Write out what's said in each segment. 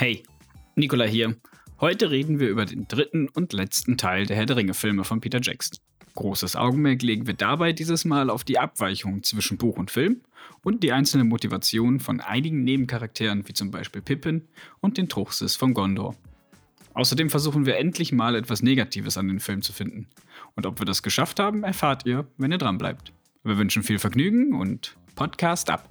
Hey, Nikola hier. Heute reden wir über den dritten und letzten Teil der Herr der Ringe-Filme von Peter Jackson. Großes Augenmerk legen wir dabei dieses Mal auf die Abweichung zwischen Buch und Film und die einzelne Motivation von einigen Nebencharakteren wie zum Beispiel Pippin und den Truchsess von Gondor. Außerdem versuchen wir endlich mal etwas Negatives an den Film zu finden. Und ob wir das geschafft haben, erfahrt ihr, wenn ihr dran bleibt. Wir wünschen viel Vergnügen und Podcast ab.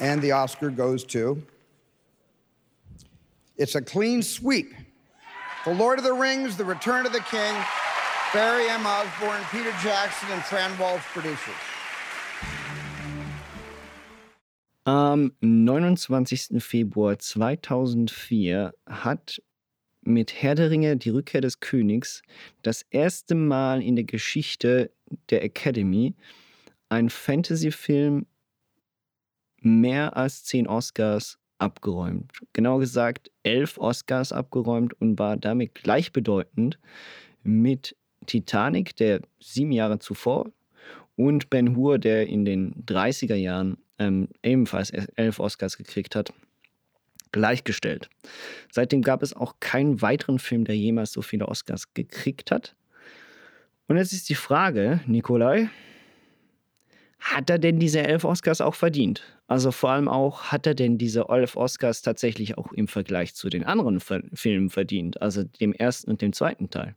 And the Oscar goes to. It's a clean sweep. The Lord of the Rings, The Return of the King, Barry M. Osborne, Peter Jackson, and Fran Walsh producers. Am 29. Februar 2004 hat mit Herr der Ringe, die Rückkehr des Königs, das erste Mal in der Geschichte der Academy ein Fantasy-Film mehr als zehn Oscars abgeräumt. Genau gesagt, elf Oscars abgeräumt und war damit gleichbedeutend mit Titanic, der sieben Jahre zuvor, und Ben Hur, der in den 30er Jahren ähm, ebenfalls elf Oscars gekriegt hat, gleichgestellt. Seitdem gab es auch keinen weiteren Film, der jemals so viele Oscars gekriegt hat. Und jetzt ist die Frage, Nikolai, hat er denn diese elf Oscars auch verdient? Also vor allem auch, hat er denn diese elf Oscars tatsächlich auch im Vergleich zu den anderen Filmen verdient? Also dem ersten und dem zweiten Teil?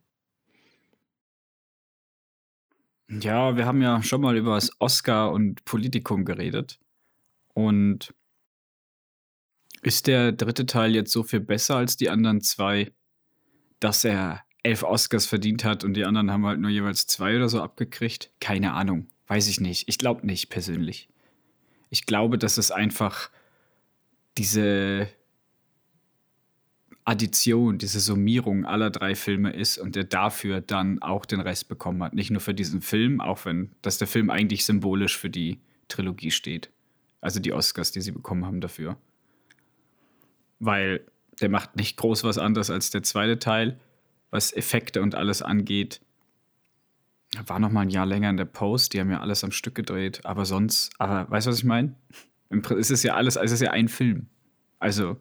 Ja, wir haben ja schon mal über das Oscar und Politikum geredet. Und ist der dritte Teil jetzt so viel besser als die anderen zwei, dass er elf Oscars verdient hat und die anderen haben halt nur jeweils zwei oder so abgekriegt? Keine Ahnung. Weiß ich nicht. Ich glaube nicht persönlich. Ich glaube, dass es einfach diese Addition, diese Summierung aller drei Filme ist und der dafür dann auch den Rest bekommen hat. Nicht nur für diesen Film, auch wenn dass der Film eigentlich symbolisch für die Trilogie steht. Also die Oscars, die sie bekommen haben dafür. Weil der macht nicht groß was anderes als der zweite Teil, was Effekte und alles angeht. War noch mal ein Jahr länger in der Post, die haben ja alles am Stück gedreht, aber sonst, aber weißt du, was ich meine? Es ist ja alles, es ist ja ein Film. Also,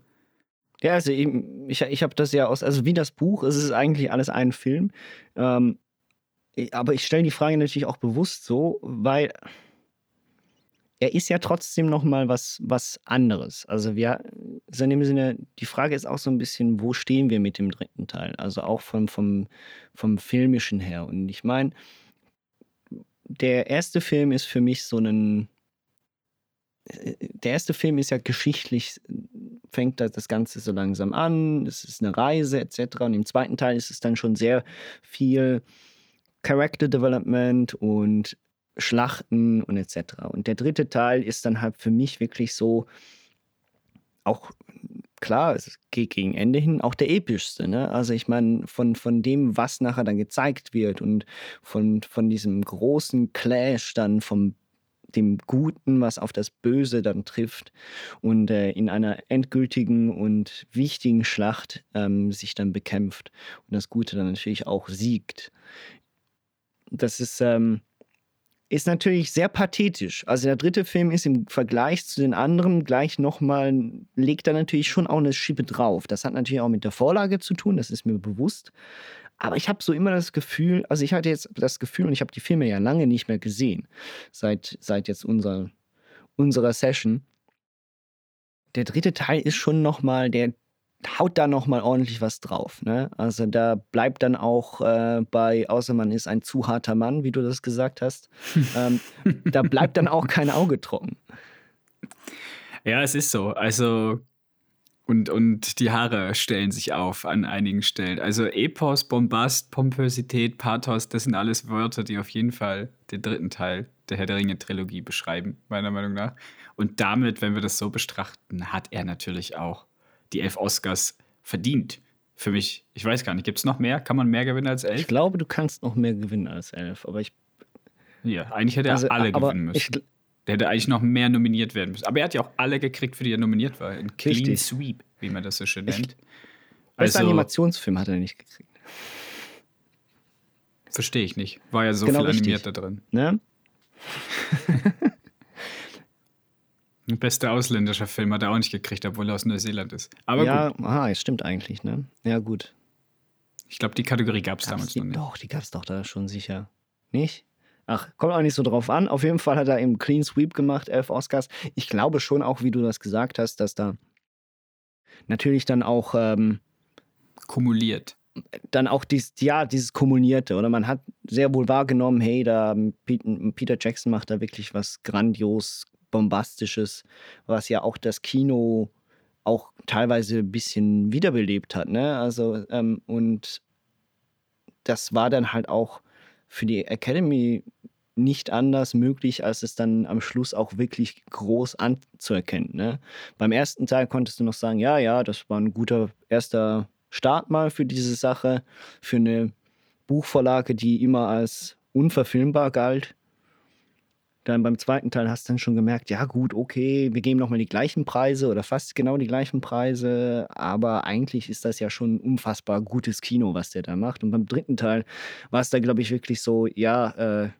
ja, also ich, ich, ich habe das ja aus, also wie das Buch, es ist eigentlich alles ein Film. Ähm, aber ich stelle die Frage natürlich auch bewusst so, weil er ist ja trotzdem noch mal was, was anderes. Also wir, also in dem Sinne, die Frage ist auch so ein bisschen, wo stehen wir mit dem dritten Teil? Also auch vom, vom, vom Filmischen her. Und ich meine, der erste Film ist für mich so ein, der erste Film ist ja geschichtlich, fängt das Ganze so langsam an, es ist eine Reise etc. Und im zweiten Teil ist es dann schon sehr viel Character Development und Schlachten und etc. Und der dritte Teil ist dann halt für mich wirklich so auch klar, es geht gegen Ende hin auch der epischste. Ne? Also ich meine, von, von dem, was nachher dann gezeigt wird und von, von diesem großen Clash dann vom dem Guten, was auf das Böse dann trifft und äh, in einer endgültigen und wichtigen Schlacht ähm, sich dann bekämpft und das Gute dann natürlich auch siegt. Das ist, ähm, ist natürlich sehr pathetisch. Also der dritte Film ist im Vergleich zu den anderen gleich nochmal, legt da natürlich schon auch eine Schippe drauf. Das hat natürlich auch mit der Vorlage zu tun, das ist mir bewusst. Aber ich habe so immer das Gefühl, also ich hatte jetzt das Gefühl, und ich habe die Filme ja lange nicht mehr gesehen, seit, seit jetzt unser, unserer Session. Der dritte Teil ist schon nochmal, der haut da nochmal ordentlich was drauf. Ne? Also da bleibt dann auch äh, bei, außer man ist ein zu harter Mann, wie du das gesagt hast, ähm, da bleibt dann auch kein Auge trocken. Ja, es ist so. Also Und, und die Haare stellen sich auf an einigen Stellen. Also Epos, Bombast, Pompösität, Pathos, das sind alles Wörter, die auf jeden Fall den dritten Teil der Herr der Ringe-Trilogie beschreiben, meiner Meinung nach. Und damit, wenn wir das so betrachten, hat er natürlich auch die elf Oscars verdient. Für mich, ich weiß gar nicht, gibt es noch mehr? Kann man mehr gewinnen als elf? Ich glaube, du kannst noch mehr gewinnen als elf, aber ich. Ja, eigentlich hätte er Also, alle gewinnen müssen. ich Der hätte eigentlich noch mehr nominiert werden müssen. Aber er hat ja auch alle gekriegt, für die er nominiert war. Ein Clean Richtig. Sweep, wie man das so schön Ich- nennt. Bester Also, Animationsfilm hat er nicht gekriegt. verstehe ich nicht. War ja so Genau viel richtig. animiert da drin. Ne? Bester ausländischer Film hat er auch nicht gekriegt, obwohl er aus Neuseeland ist. Aber ja, gut, aha, es stimmt eigentlich, ne? Ja, gut. ich glaube, die Kategorie gab es Gab's damals noch nicht. Doch, die gab es doch da schon sicher. Nicht? Ach, kommt auch nicht so drauf an. Auf jeden Fall hat er eben Clean Sweep gemacht, elf Oscars. Ich glaube schon auch, wie du das gesagt hast, dass da natürlich dann auch ähm, Kumuliert. dann auch dies, ja, dieses Kommunierte, oder man hat sehr wohl wahrgenommen, hey, da Pete- Peter Jackson macht da wirklich was grandios, bombastisches, was ja auch das Kino auch teilweise ein bisschen wiederbelebt hat, ne? Also, ähm, und das war dann halt auch für die Academy nicht anders möglich, als es dann am Schluss auch wirklich groß anzuerkennen. Ne? Beim ersten Teil konntest du noch sagen, ja, ja, das war ein guter erster Start mal für diese Sache, für eine Buchvorlage, die immer als unverfilmbar galt. Dann beim zweiten Teil hast du dann schon gemerkt, ja gut, okay, wir geben nochmal die gleichen Preise oder fast genau die gleichen Preise, aber eigentlich ist das ja schon ein unfassbar gutes Kino, was der da macht. Und beim dritten Teil war es da, glaube ich, wirklich so, ja, äh,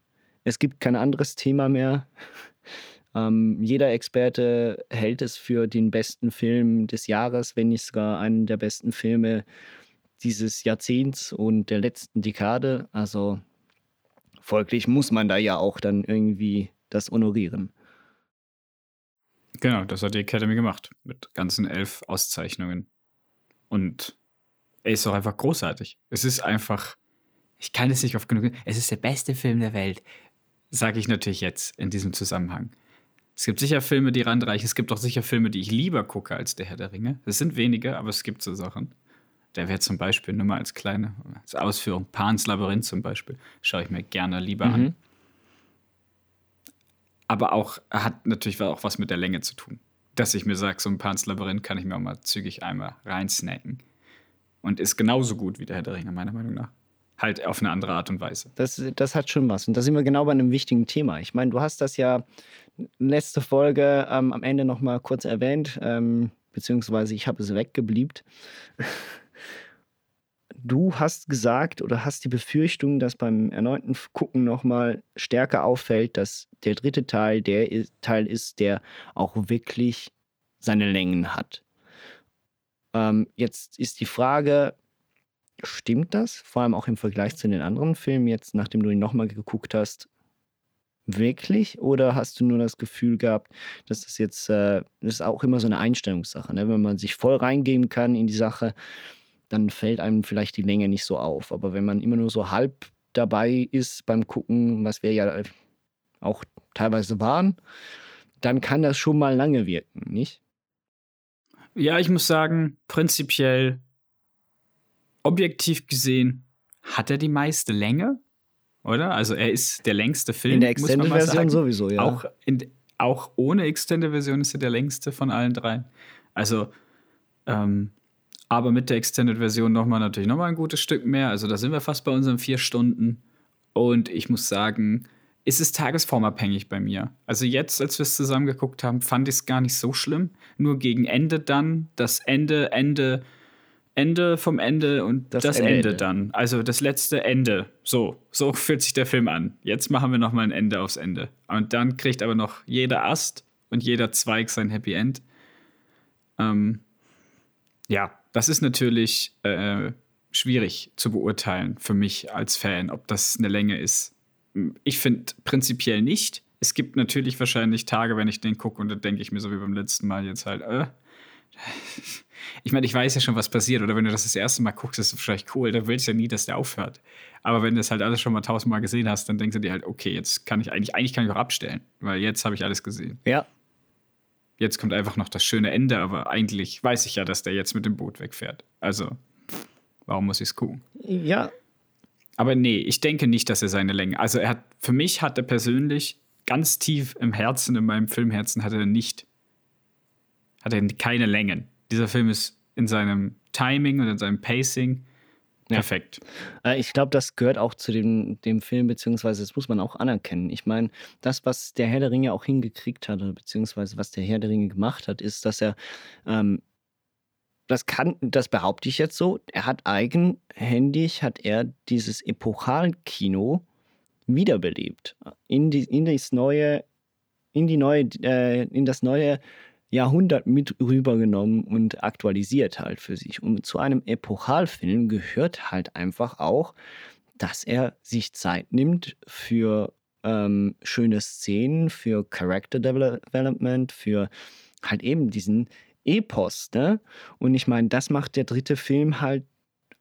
es gibt kein anderes Thema mehr. Ähm, jeder Experte hält es für den besten Film des Jahres, wenn nicht sogar einen der besten Filme dieses Jahrzehnts und der letzten Dekade. Also folglich muss man da ja auch dann irgendwie das honorieren. Genau, das hat die Academy gemacht. Mit ganzen elf Auszeichnungen. Und er ist doch einfach großartig. Es ist einfach, ich kann es nicht oft genug, es ist der beste Film der Welt. Sage ich natürlich jetzt in diesem Zusammenhang. Es gibt sicher Filme, die randreichen. Es gibt auch sicher Filme, die ich lieber gucke als Der Herr der Ringe. Es sind wenige, aber es gibt so Sachen. Der wäre zum Beispiel nur mal als kleine als Ausführung. Pans Labyrinth zum Beispiel. Schaue ich mir gerne lieber an. Aber auch, hat natürlich auch was mit der Länge zu tun. Dass ich mir sage, so ein Pans Labyrinth kann ich mir auch mal zügig einmal reinsnacken. Und ist genauso gut wie der Herr der Ringe, meiner Meinung nach. Halt auf eine andere Art und Weise. Das, das hat schon was. Und da sind wir genau bei einem wichtigen Thema. Ich meine, du hast das ja letzte Folge ähm, am Ende noch mal kurz erwähnt, ähm, beziehungsweise ich habe es weggebliebt. Du hast gesagt oder hast die Befürchtung, dass beim erneuten Gucken noch mal stärker auffällt, dass der dritte Teil der Teil ist, der auch wirklich seine Längen hat. Ähm, jetzt ist die Frage, Stimmt das? Vor allem auch im Vergleich zu den anderen Filmen, jetzt nachdem du ihn nochmal geguckt hast, wirklich? Oder hast du nur das Gefühl gehabt, dass das jetzt, äh, das ist auch immer so eine Einstellungssache, ne? wenn man sich voll reingeben kann in die Sache, dann fällt einem vielleicht die Länge nicht so auf. Aber wenn man immer nur so halb dabei ist beim Gucken, was wir ja auch teilweise waren, dann kann das schon mal lange wirken, nicht? Ja, ich muss sagen, prinzipiell, objektiv gesehen, hat er die meiste Länge, oder? Also er ist der längste Film. In der Extended-Version sowieso, ja. Auch, in, auch ohne Extended-Version ist er der längste von allen dreien. Also, ähm, aber mit der Extended-Version nochmal natürlich nochmal ein gutes Stück mehr. Also da sind wir fast bei unseren vier Stunden. Und ich muss sagen, es ist tagesformabhängig bei mir. Also jetzt, als wir es zusammen geguckt haben, fand ich es gar nicht so schlimm. Nur gegen Ende dann, das Ende, Ende, Ende vom Ende und Das das, Ende, Ende, Ende. dann. Also das letzte Ende. So, so fühlt sich der Film an. Jetzt machen wir nochmal ein Ende aufs Ende. Und dann kriegt aber noch jeder Ast und jeder Zweig sein Happy End. Ähm, ja, das ist natürlich äh, schwierig zu beurteilen für mich als Fan, ob das eine Länge ist. Ich finde prinzipiell nicht. Es gibt natürlich wahrscheinlich Tage, wenn ich den gucke und dann denke ich mir so wie beim letzten Mal jetzt halt, äh, ich meine, ich weiß ja schon, was passiert. Oder wenn du das das erste Mal guckst, ist es wahrscheinlich cool. Da willst du ja nie, dass der aufhört. Aber wenn du das halt alles schon mal tausendmal gesehen hast, dann denkst du dir halt, okay, jetzt kann ich eigentlich, eigentlich kann ich auch abstellen, weil jetzt habe ich alles gesehen. Ja. Jetzt kommt einfach noch das schöne Ende, aber eigentlich weiß ich ja, dass der jetzt mit dem Boot wegfährt. Also, warum muss ich es gucken? Ja. Aber nee, ich denke nicht, dass er seine Länge. Also, er hat, für mich hat er persönlich ganz tief im Herzen, in meinem Filmherzen, hat er nicht, hat er keine Längen. Dieser Film ist in seinem Timing und in seinem Pacing perfekt. Ja. Äh, ich glaube, das gehört auch zu dem, dem Film, beziehungsweise das muss man auch anerkennen. Ich meine, das, was der Herr der Ringe auch hingekriegt hat, beziehungsweise was der Herr der Ringe gemacht hat, ist, dass er ähm, das kann, das behaupte ich jetzt so, er hat eigenhändig, hat er dieses Epochalkino wiederbelebt. In, die, in das neue, in die neue, äh, in das neue Jahrhundert mit rübergenommen und aktualisiert halt für sich. Und zu einem Epochalfilm gehört halt einfach auch, dass er sich Zeit nimmt für ähm, schöne Szenen, für Character Development, für halt eben diesen Epos, ne? Und ich meine, das macht der dritte Film halt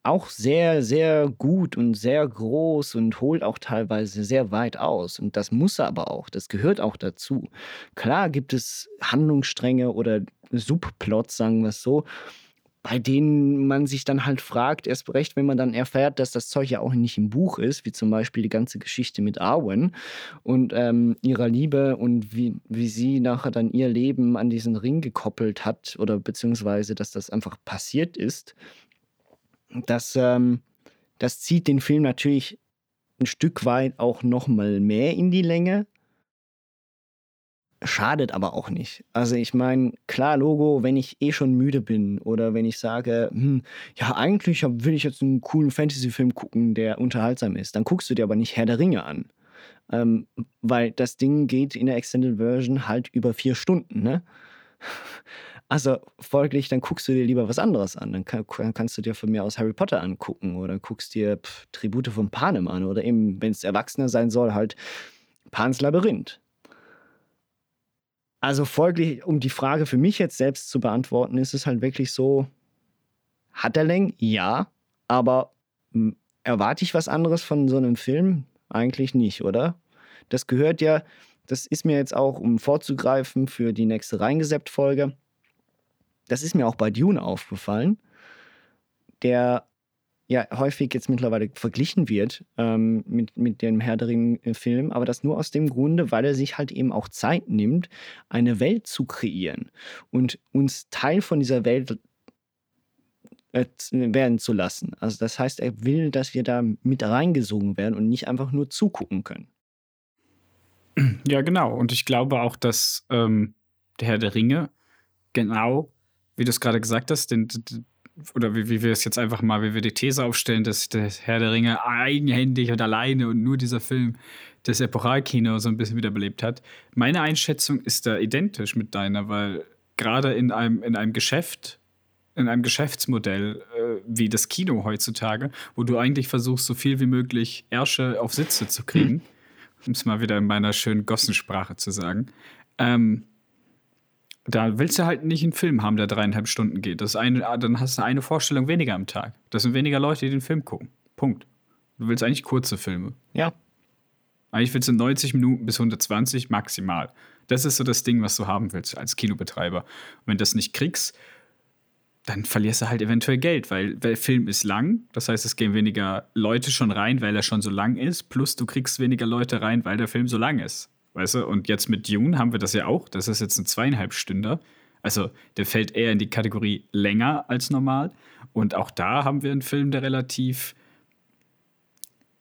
auch sehr, sehr gut und sehr groß und holt auch teilweise sehr weit aus. Und das muss er aber auch, das gehört auch dazu. Klar gibt es Handlungsstränge oder Subplots, sagen wir es so, bei denen man sich dann halt fragt, erst recht, wenn man dann erfährt, dass das Zeug ja auch nicht im Buch ist, wie zum Beispiel die ganze Geschichte mit Arwen und ähm, ihrer Liebe und wie, wie sie nachher dann ihr Leben an diesen Ring gekoppelt hat oder beziehungsweise, dass das einfach passiert ist das, ähm, das zieht den Film natürlich ein Stück weit auch noch mal mehr in die Länge. Schadet aber auch nicht. Also ich meine, klar, Logo, wenn ich eh schon müde bin oder wenn ich sage, hm, ja, eigentlich will ich jetzt einen coolen Fantasy-Film gucken, der unterhaltsam ist, dann guckst du dir aber nicht Herr der Ringe an. Ähm, weil das Ding geht in der Extended Version halt über vier Stunden, ne? Also folglich, dann guckst du dir lieber was anderes an. Dann, kann, kannst du dir von mir aus Harry Potter angucken oder guckst dir pff, Tribute von Panem an oder eben, wenn es Erwachsener sein soll, halt Pans Labyrinth. Also folglich, um die Frage für mich jetzt selbst zu beantworten, ist es halt wirklich so, hat er Längen? Ja, aber hm, erwarte ich was anderes von so einem Film? Eigentlich nicht, oder? Das gehört ja, das ist mir jetzt auch, um vorzugreifen für die nächste Reingeseppt-Folge, das ist mir auch bei Dune aufgefallen, der ja häufig jetzt mittlerweile verglichen wird ähm, mit, mit dem Herr der Ring-Film, aber das nur aus dem Grunde, weil er sich halt eben auch Zeit nimmt, eine Welt zu kreieren und uns Teil von dieser Welt äh, werden zu lassen. Also das heißt, er will, dass wir da mit reingesogen werden und nicht einfach nur zugucken können. Ja, genau. Und ich glaube auch, dass ähm, der Herr der Ringe genau wie du es gerade gesagt hast, den, oder wie, wie wir es jetzt einfach mal, wie wir die These aufstellen, dass der Herr der Ringe eigenhändig und alleine und nur dieser Film das Epochalkino so ein bisschen wiederbelebt hat. Meine Einschätzung ist da identisch mit deiner, weil gerade in einem, in einem Geschäft, in einem Geschäftsmodell äh, wie das Kino heutzutage, wo du eigentlich versuchst, so viel wie möglich Ärsche auf Sitze zu kriegen, um es mal wieder in meiner schönen Gossensprache zu sagen, ähm, da willst du halt nicht einen Film haben, der dreieinhalb Stunden geht. Das eine, dann hast du eine Vorstellung weniger am Tag. Das sind weniger Leute, die den Film gucken. Punkt. Du willst eigentlich kurze Filme. Ja. Eigentlich willst du 90 Minuten bis 120 maximal. Das ist so das Ding, was du haben willst als Kinobetreiber. Und wenn du das nicht kriegst, dann verlierst du halt eventuell Geld, weil der Film ist lang. Das heißt, es gehen weniger Leute schon rein, weil er schon so lang ist. Plus du kriegst weniger Leute rein, weil der Film so lang ist. Weißt du, und jetzt mit Dune haben wir das ja auch. Das ist jetzt ein zweieinhalb Stünder. Also der fällt eher in die Kategorie länger als normal. Und auch da haben wir einen Film, der relativ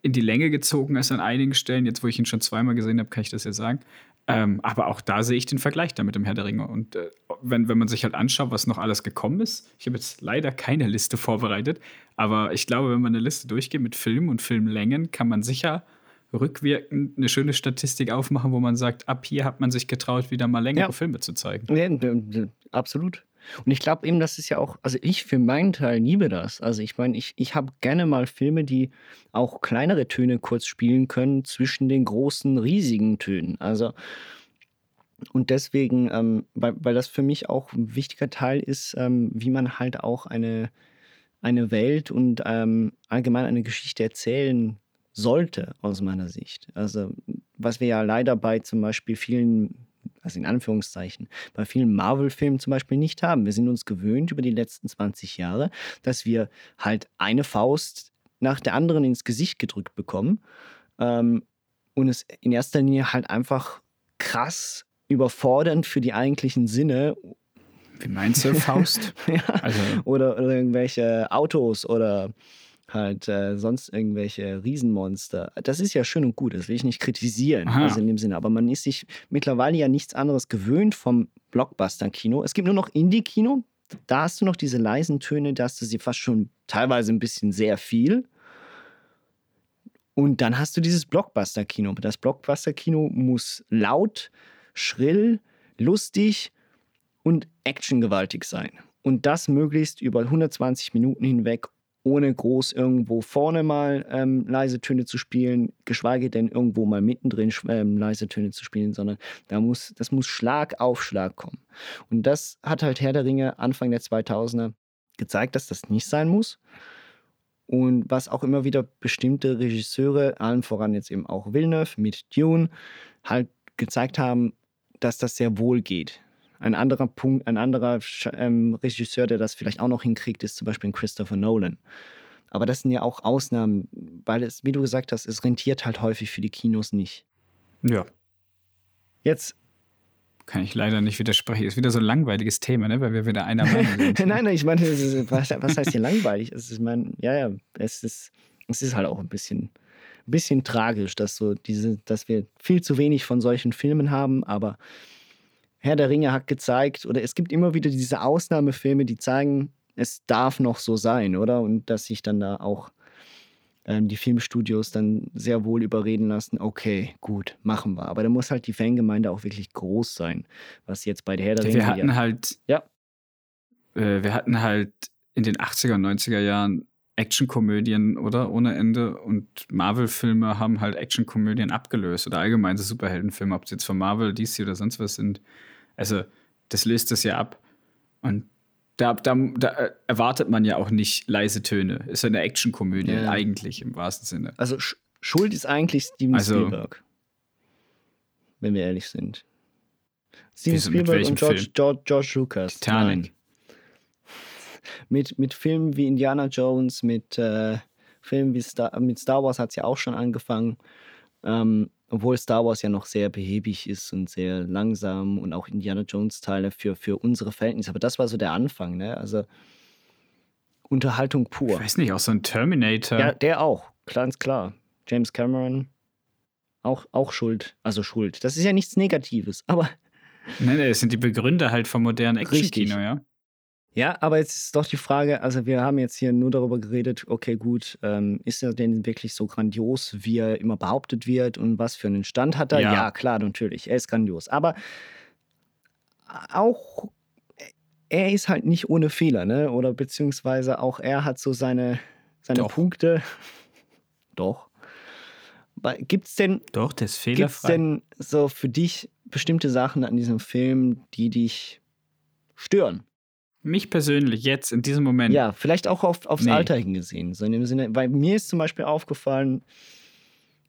in die Länge gezogen ist an einigen Stellen. Jetzt, wo ich ihn schon zweimal gesehen habe, kann ich das ja sagen. Ähm, aber auch da sehe ich den Vergleich da mit dem Herr der Ringe. Und äh, wenn, wenn man sich halt anschaut, was noch alles gekommen ist, ich habe jetzt leider keine Liste vorbereitet, aber ich glaube, wenn man eine Liste durchgeht mit Filmen und Filmlängen, kann man sicher rückwirkend eine schöne Statistik aufmachen, wo man sagt, ab hier hat man sich getraut, wieder mal längere ja. Filme zu zeigen. Ja, absolut. Und ich glaube eben, das ist ja auch, also ich für meinen Teil liebe das. Also ich meine, ich, ich habe gerne mal Filme, die auch kleinere Töne kurz spielen können zwischen den großen, riesigen Tönen. Also und deswegen, ähm, weil, weil das für mich auch ein wichtiger Teil ist, ähm, wie man halt auch eine, eine Welt und ähm, allgemein eine Geschichte erzählen sollte, aus meiner Sicht. Also, was wir ja leider bei zum Beispiel vielen also in Anführungszeichen, bei vielen Marvel-Filmen zum Beispiel nicht haben. Wir sind uns gewöhnt über die letzten 20 Jahre, dass wir halt eine Faust nach der anderen ins Gesicht gedrückt bekommen ähm, und es in erster Linie halt einfach krass überfordernd für die eigentlichen Sinne. Wie meinst du, Faust? ja. also. oder, oder irgendwelche Autos oder halt äh, sonst irgendwelche Riesenmonster. Das ist ja schön und gut, das will ich nicht kritisieren, also in dem Sinne. Aber man ist sich mittlerweile ja nichts anderes gewöhnt vom Blockbuster-Kino. Es gibt nur noch Indie-Kino. Da hast du noch diese leisen Töne, da hast du sie fast schon teilweise ein bisschen sehr viel. Und dann hast du dieses Blockbuster-Kino. Das Blockbuster-Kino muss laut, schrill, lustig und actiongewaltig sein. Und das möglichst über 120 Minuten hinweg, ohne groß irgendwo vorne mal ähm, leise Töne zu spielen, geschweige denn irgendwo mal mittendrin ähm, leise Töne zu spielen, sondern da muss, das muss Schlag auf Schlag kommen. Und das hat halt Herr der Ringe Anfang der 2000er gezeigt, dass das nicht sein muss. Und was auch immer wieder bestimmte Regisseure, allen voran jetzt eben auch Villeneuve mit Dune, halt gezeigt haben, dass das sehr wohl geht. Ein anderer Punkt, ein anderer ähm, Regisseur, der das vielleicht auch noch hinkriegt, ist zum Beispiel Christopher Nolan. Aber das sind ja auch Ausnahmen, weil es, wie du gesagt hast, es rentiert halt häufig für die Kinos nicht. Ja. Jetzt kann ich leider nicht widersprechen. Ist wieder so ein langweiliges Thema, ne? weil wir wieder einer Meinung sind. nein, nein, ich meine, was, was heißt hier langweilig? Es ist, ich meine, ja, ja, es ist, es ist halt auch ein bisschen, ein bisschen tragisch, dass so diese, dass wir viel zu wenig von solchen Filmen haben, aber Herr der Ringe hat gezeigt, oder es gibt immer wieder diese Ausnahmefilme, die zeigen, es darf noch so sein, oder? Und dass sich dann da auch ähm, die Filmstudios dann sehr wohl überreden lassen, okay, gut, machen wir. Aber da muss halt die Fangemeinde auch wirklich groß sein, was jetzt bei der Herr der Ringe... Wir hatten ja, halt... Ja. Äh, wir hatten halt in den 80er und 90er Jahren Actionkomödien, oder? Ohne Ende. Und Marvel-Filme haben halt Actionkomödien abgelöst. Oder allgemein so Superheldenfilme, ob es jetzt von Marvel, DC oder sonst was sind. Also, das löst das ja ab. Und da, da, da, äh, erwartet man ja auch nicht leise Töne. Ist ja eine Actionkomödie ja. eigentlich im wahrsten Sinne. Also Sch Schuld ist eigentlich Steven also, Spielberg. Wenn wir ehrlich sind. Steven Spielberg und George, George, George, Lucas. Titanic. Nein. Mit, mit Filmen wie Indiana Jones, mit äh, Filmen wie Star, mit Star Wars hat es ja auch schon angefangen. Ähm, obwohl Star Wars ja noch sehr behäbig ist und sehr langsam und auch Indiana Jones-Teile für, für unsere Verhältnisse. Aber das war so der Anfang, ne? Also Unterhaltung pur. Ich weiß nicht, auch so ein Terminator. Ja, der auch, ganz klar. James Cameron, auch, auch schuld. Also schuld. Das ist ja nichts Negatives, aber. Nein, nein, das sind die Begründer halt vom modernen Action-Kino, ja. Ja, aber jetzt ist doch die Frage, also wir haben jetzt hier nur darüber geredet, okay, gut, ähm, ist er denn wirklich so grandios, wie er immer behauptet wird und was für einen Stand hat er? Ja, ja klar, natürlich, er ist grandios. Aber auch er ist halt nicht ohne Fehler, ne? Oder beziehungsweise auch er hat so seine, seine Doch. Punkte. Doch. Gibt es denn. Doch, der ist fehlerfrei. Gibt es denn so für dich bestimmte Sachen an diesem Film, die dich stören? Mich persönlich jetzt in diesem Moment. Ja, vielleicht auch auf, aufs nee. Alter hingesehen. So in dem Sinne, weil mir ist zum Beispiel aufgefallen,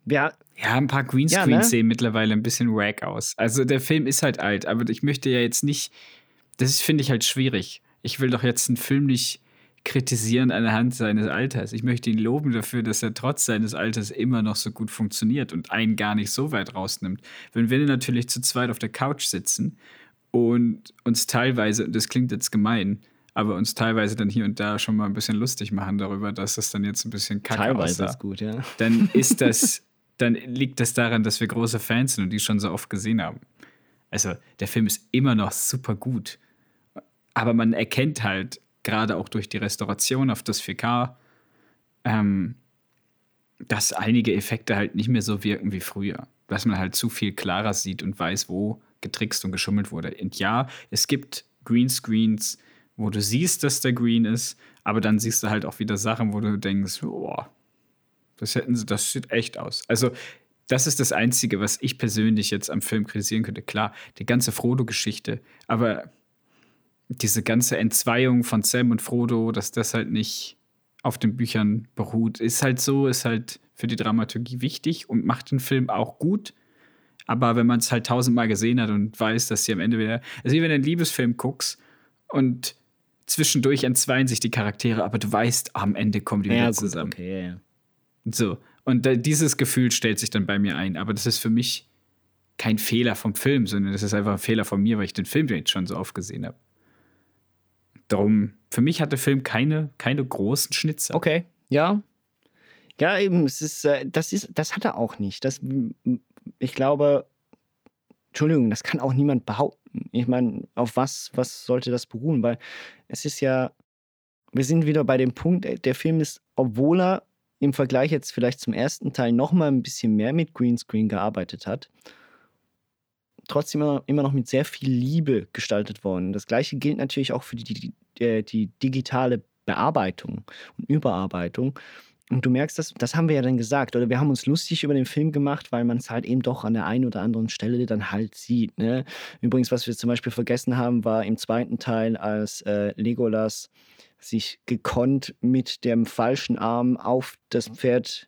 ja, ja, ein paar Greenscreens ja, ne? sehen mittlerweile ein bisschen wack aus. Also der Film ist halt alt, aber ich möchte ja jetzt nicht, das finde ich halt schwierig. Ich will doch jetzt einen Film nicht kritisieren anhand seines Alters. Ich möchte ihn loben dafür, dass er trotz seines Alters immer noch so gut funktioniert und einen gar nicht so weit rausnimmt. Wenn wir natürlich zu zweit auf der Couch sitzen und uns teilweise, das klingt jetzt gemein, aber uns teilweise dann hier und da schon mal ein bisschen lustig machen darüber, dass das dann jetzt ein bisschen kacke teilweise aussah. ist gut, ja. Dann ist das, dann liegt das daran, dass wir große Fans sind und die schon so oft gesehen haben. Also der Film ist immer noch super gut, aber man erkennt halt gerade auch durch die Restauration auf das 4K, ähm, dass einige Effekte halt nicht mehr so wirken wie früher. Dass man halt zu viel klarer sieht und weiß, wo getrickst und geschummelt wurde. Und ja, es gibt Greenscreens, wo du siehst, dass der Green ist, aber dann siehst du halt auch wieder Sachen, wo du denkst, boah, das hätten sie, das sieht echt aus. Also, das ist das Einzige, was ich persönlich jetzt am Film kritisieren könnte. Klar, die ganze Frodo-Geschichte, aber diese ganze Entzweiung von Sam und Frodo, dass das halt nicht auf den Büchern beruht, ist halt so, ist halt für die Dramaturgie wichtig und macht den Film auch gut. Aber wenn man es halt tausendmal gesehen hat und weiß, dass sie am Ende wieder. Also wie wenn du einen Liebesfilm guckst und zwischendurch entzweien sich die Charaktere, aber du weißt, am Ende kommen die wieder gut, zusammen. Okay, ja, ja. So. Und da, dieses Gefühl stellt sich dann bei mir ein. Aber das ist für mich kein Fehler vom Film, sondern das ist einfach ein Fehler von mir, weil ich den Film jetzt schon so oft gesehen habe. Darum, für mich hat der Film keine, keine großen Schnitzer. Okay, ja. Ja, eben, es ist, äh, das ist, das hat er auch nicht. Das, ich glaube, Entschuldigung, das kann auch niemand behaupten. Ich meine, auf was, was sollte das beruhen? Weil es ist ja, wir sind wieder bei dem Punkt, äh, der Film ist, obwohl er im Vergleich jetzt vielleicht zum ersten Teil noch mal ein bisschen mehr mit Greenscreen gearbeitet hat, trotzdem immer, immer noch mit sehr viel Liebe gestaltet worden. Das gleiche gilt natürlich auch für die, die, die, die digitale Bearbeitung und Überarbeitung. Und du merkst, das, das haben wir ja dann gesagt, oder wir haben uns lustig über den Film gemacht, weil man es halt eben doch an der einen oder anderen Stelle dann halt sieht. Ne? Übrigens, was wir zum Beispiel vergessen haben, war im zweiten Teil, als äh, Legolas sich gekonnt mit dem falschen Arm auf das Pferd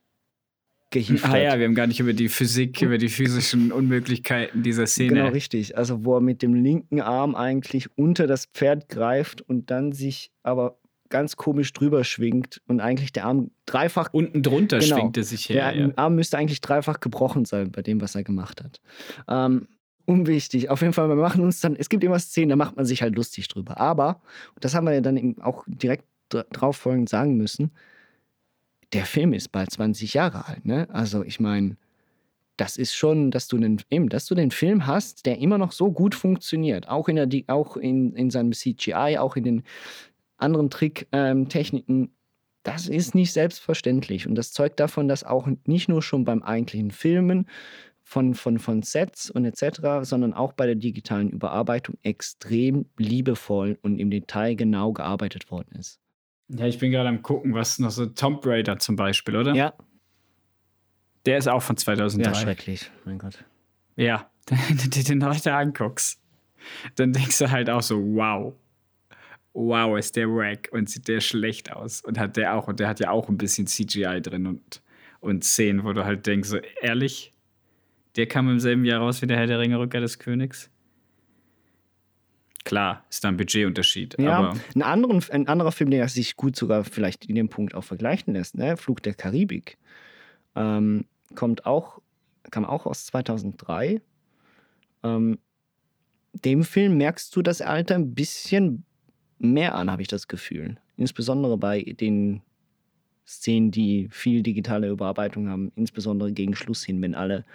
gehievt Ah hat. ja, wir haben gar nicht über die Physik, über die physischen Unmöglichkeiten dieser Szene. Genau, richtig. Also, wo er mit dem linken Arm eigentlich unter das Pferd greift und dann sich aber ganz komisch drüber schwingt und eigentlich der Arm dreifach. Unten drunter Genau. schwingt er sich der her. Ja. Arm müsste eigentlich dreifach gebrochen sein bei dem, was er gemacht hat. Ähm, unwichtig. Auf jeden Fall, wir machen uns dann, es gibt immer Szenen, da macht man sich halt lustig drüber. Aber, das haben wir ja dann eben auch direkt dra- drauf folgend sagen müssen, der Film ist bald 20 Jahre alt, ne? Also ich meine, das ist schon, dass du einen, eben, dass du den Film hast, der immer noch so gut funktioniert. Auch in, der, auch in, in seinem CGI, auch in den anderen Tricktechniken. Das ist nicht selbstverständlich. Und das zeugt davon, dass auch nicht nur schon beim eigentlichen Filmen von, von, von Sets und etc., sondern auch bei der digitalen Überarbeitung extrem liebevoll und im Detail genau gearbeitet worden ist. ja, ich bin gerade am gucken, was noch so Tomb Raider zum Beispiel, oder? Ja, Der ist auch von 2003. ja schrecklich. Mein Gott. Ja, wenn du dir den heute anguckst, dann denkst du halt auch so, wow. Wow, ist der wack und sieht der schlecht aus. Und hat der auch, und der hat ja auch ein bisschen CGI drin und, und Szenen, wo du halt denkst, so ehrlich, der kam im selben Jahr raus wie der Herr der Ringe Rückkehr des Königs. Klar, ist da ein Budgetunterschied. Ja, ein, anderen, ein anderer Film, der sich gut sogar vielleicht in dem Punkt auch vergleichen lässt, ne? Flug der Karibik, ähm, kommt auch, kam auch aus 2003. Ähm, dem Film merkst du das Alter ein bisschen mehr an, habe ich das Gefühl. Insbesondere bei den Szenen, die viel digitale Überarbeitung haben, insbesondere gegen Schluss hin, wenn alle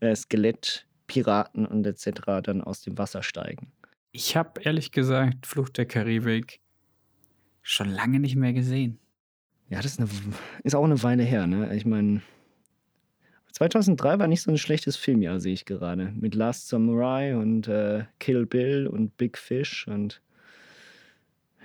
äh, Skelettpiraten und etc. dann aus dem Wasser steigen. ich habe ehrlich gesagt Flucht der Karibik schon lange nicht mehr gesehen. Ja, das ist, eine, ist auch eine Weile her, ne? Ich meine, 2003 war nicht so ein schlechtes Filmjahr, sehe ich gerade. Mit Last Samurai und äh, Kill Bill und Big Fish und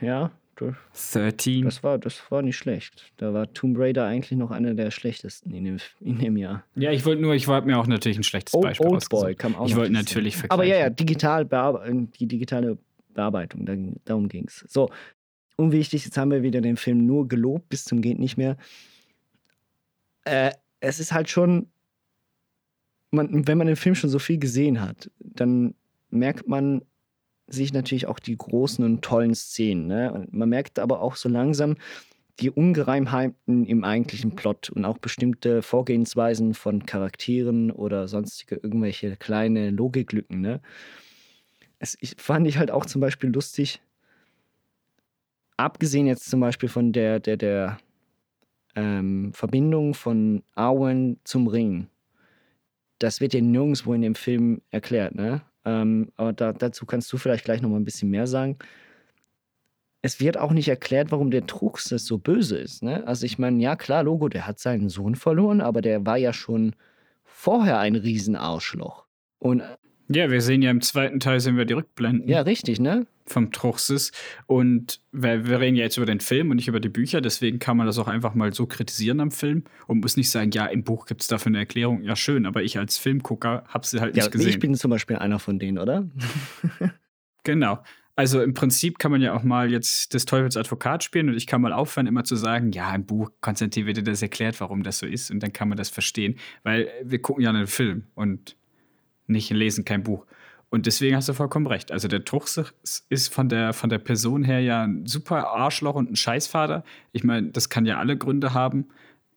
ja, das, 13. das, war, das war nicht schlecht. Da war Tomb Raider eigentlich noch einer der schlechtesten in dem, in dem Jahr. Ja, ich wollte nur, ich wollte mir auch natürlich ein schlechtes Old, Beispiel Old Boy kam auch Ich wollte natürlich vergleichen. Aber ja, ja, digital bearbe- die digitale Bearbeitung, da, darum ging es. So, unwichtig, jetzt haben wir wieder den Film nur gelobt bis zum geht nicht mehr. Äh, es ist halt schon, man, wenn man den Film schon so viel gesehen hat, dann merkt man sich natürlich auch die großen und tollen Szenen. Ne? Man merkt aber auch so langsam die Ungereimheiten im eigentlichen Plot und auch bestimmte Vorgehensweisen von Charakteren oder sonstige irgendwelche kleine Logiklücken. Ne? Es, ich, fand ich halt auch zum Beispiel lustig, abgesehen jetzt zum Beispiel von der, der, der ähm, Verbindung von Arwen zum Ring. Das wird ja nirgendwo in dem Film erklärt, ne? Ähm, aber da, dazu kannst du vielleicht gleich noch mal ein bisschen mehr sagen. Es wird auch nicht erklärt, warum der Truchsess so böse ist. Ne? Also ich meine, ja klar, Logo, der hat seinen Sohn verloren, aber der war ja schon vorher ein Riesenarschloch. Und Ja, wir sehen ja im zweiten Teil sehen wir die Rückblenden ja, richtig, ne? Vom Truchsess. Und wir, wir reden ja jetzt über den Film und nicht über die Bücher, deswegen kann man das auch einfach mal so kritisieren am Film und muss nicht sagen, ja, im Buch gibt es dafür eine Erklärung. Ja, schön, aber ich als Filmgucker habe sie halt Ja, nicht gesehen. ich bin zum Beispiel einer von denen, oder? Genau. Also im Prinzip kann man ja auch mal jetzt des Teufels Advokat spielen und ich kann mal aufhören, immer zu sagen, ja, im Buch Konstantin wird dir das erklärt, warum das so ist und dann kann man das verstehen, weil wir gucken ja einen Film und nicht lesen kein Buch. Und deswegen hast du vollkommen recht. Also der Tuchse ist von der, von der Person her ja ein super Arschloch und ein Scheißvater. Ich meine, das kann ja alle Gründe haben.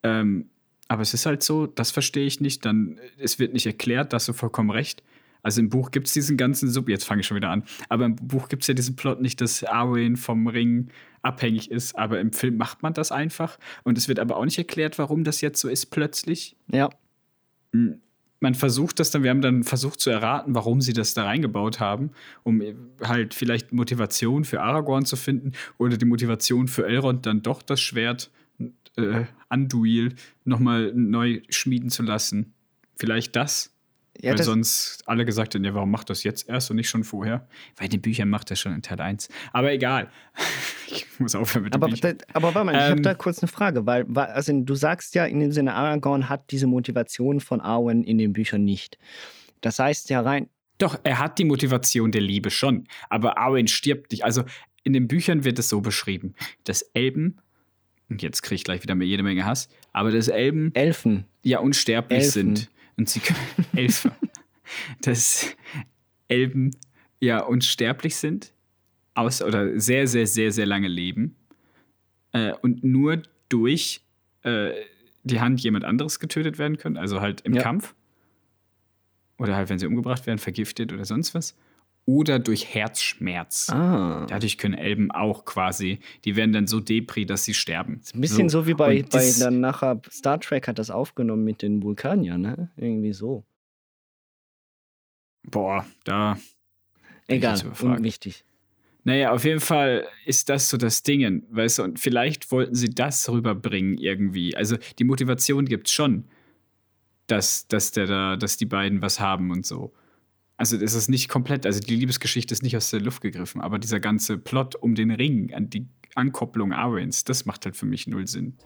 Ähm, aber es ist halt so, das verstehe ich nicht. Dann, es wird nicht erklärt, da hast du vollkommen recht. Also im Buch gibt es diesen ganzen Sub, jetzt fange ich schon wieder an, aber im Buch gibt es ja diesen Plot nicht, dass Arwen vom Ring abhängig ist, aber im Film macht man das einfach. Und es wird aber auch nicht erklärt, warum das jetzt so ist plötzlich. Ja. Man versucht das dann, wir haben dann versucht zu erraten, warum sie das da reingebaut haben, um halt vielleicht Motivation für Aragorn zu finden oder die Motivation für Elrond dann doch das Schwert äh, Anduil nochmal neu schmieden zu lassen. Vielleicht das. Ja, Weil sonst alle gesagt hätten, ja, warum macht das jetzt erst und nicht schon vorher? Weil in den Büchern macht er schon in Teil 1. Aber egal. ich muss aufhören mit aber, den Büchern. Aber warte mal, ich ähm, habe da kurz eine Frage, weil, also du sagst ja in dem Sinne, Aragorn hat diese Motivation von Arwen in den Büchern nicht. Das heißt ja rein. Doch, er hat die Motivation der Liebe schon, aber Arwen stirbt nicht. Also in den Büchern wird es so beschrieben, dass Elben und jetzt kriege ich gleich wieder jede Menge Hass, aber dass Elben Elfen ja unsterblich Elfen. sind und sie können Elfen, dass Elben ja unsterblich sind aus oder sehr sehr sehr sehr lange leben äh, und nur durch äh, die Hand jemand anderes getötet werden können, also halt im ja. Kampf oder halt wenn sie umgebracht werden, vergiftet oder sonst was oder durch Herzschmerz. Ah. Dadurch können Elben auch quasi, die werden dann so depri, dass sie sterben. Ist ein bisschen so, so wie bei, bei dann nachher Star Trek hat das aufgenommen mit den Vulkaniern, ne? Irgendwie so. Boah, da. Egal, unwichtig. Naja, auf jeden Fall ist das so das Ding, weißt du, und vielleicht wollten sie das rüberbringen irgendwie. Also die Motivation gibt es schon, dass, dass, der da, dass die beiden was haben und so. Also es ist nicht komplett, also die Liebesgeschichte ist nicht aus der Luft gegriffen, aber dieser ganze Plot um den Ring, an die Ankopplung Arwens, das macht halt für mich null Sinn.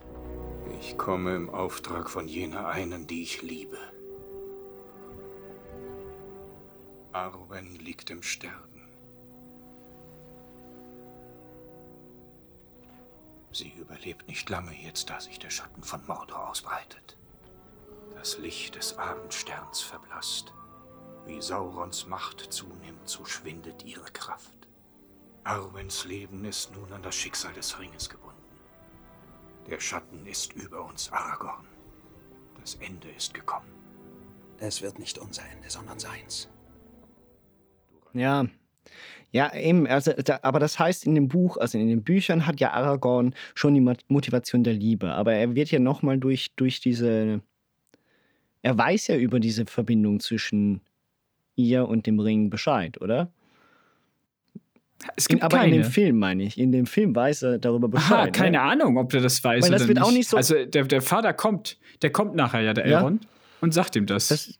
Ich komme im Auftrag von jener einen, die ich liebe. Arwen liegt im Sterben. Sie überlebt nicht lange jetzt, da sich der Schatten von Mordor ausbreitet. Das Licht des Abendsterns verblasst. Wie Saurons Macht zunimmt, so schwindet ihre Kraft. Arwens Leben ist nun an das Schicksal des Ringes gebunden. Der Schatten ist über uns, Aragorn. Das Ende ist gekommen. Es wird nicht unser Ende, sondern seins. Ja, ja, eben, also, da, aber das heißt in dem Buch, also in den Büchern hat ja Aragorn schon die Motivation der Liebe, aber er wird ja nochmal durch, durch diese, er weiß ja über diese Verbindung zwischen ihr und dem Ring Bescheid, oder? Es gibt in, aber keine. in dem Film meine ich. In dem Film weiß er darüber Bescheid. Aha, ne? keine ne? Ahnung, ob der das weiß Weil das oder wird nicht. Auch nicht so also der, der Vater kommt, der kommt nachher ja, der Elrond, ja? und sagt ihm das. das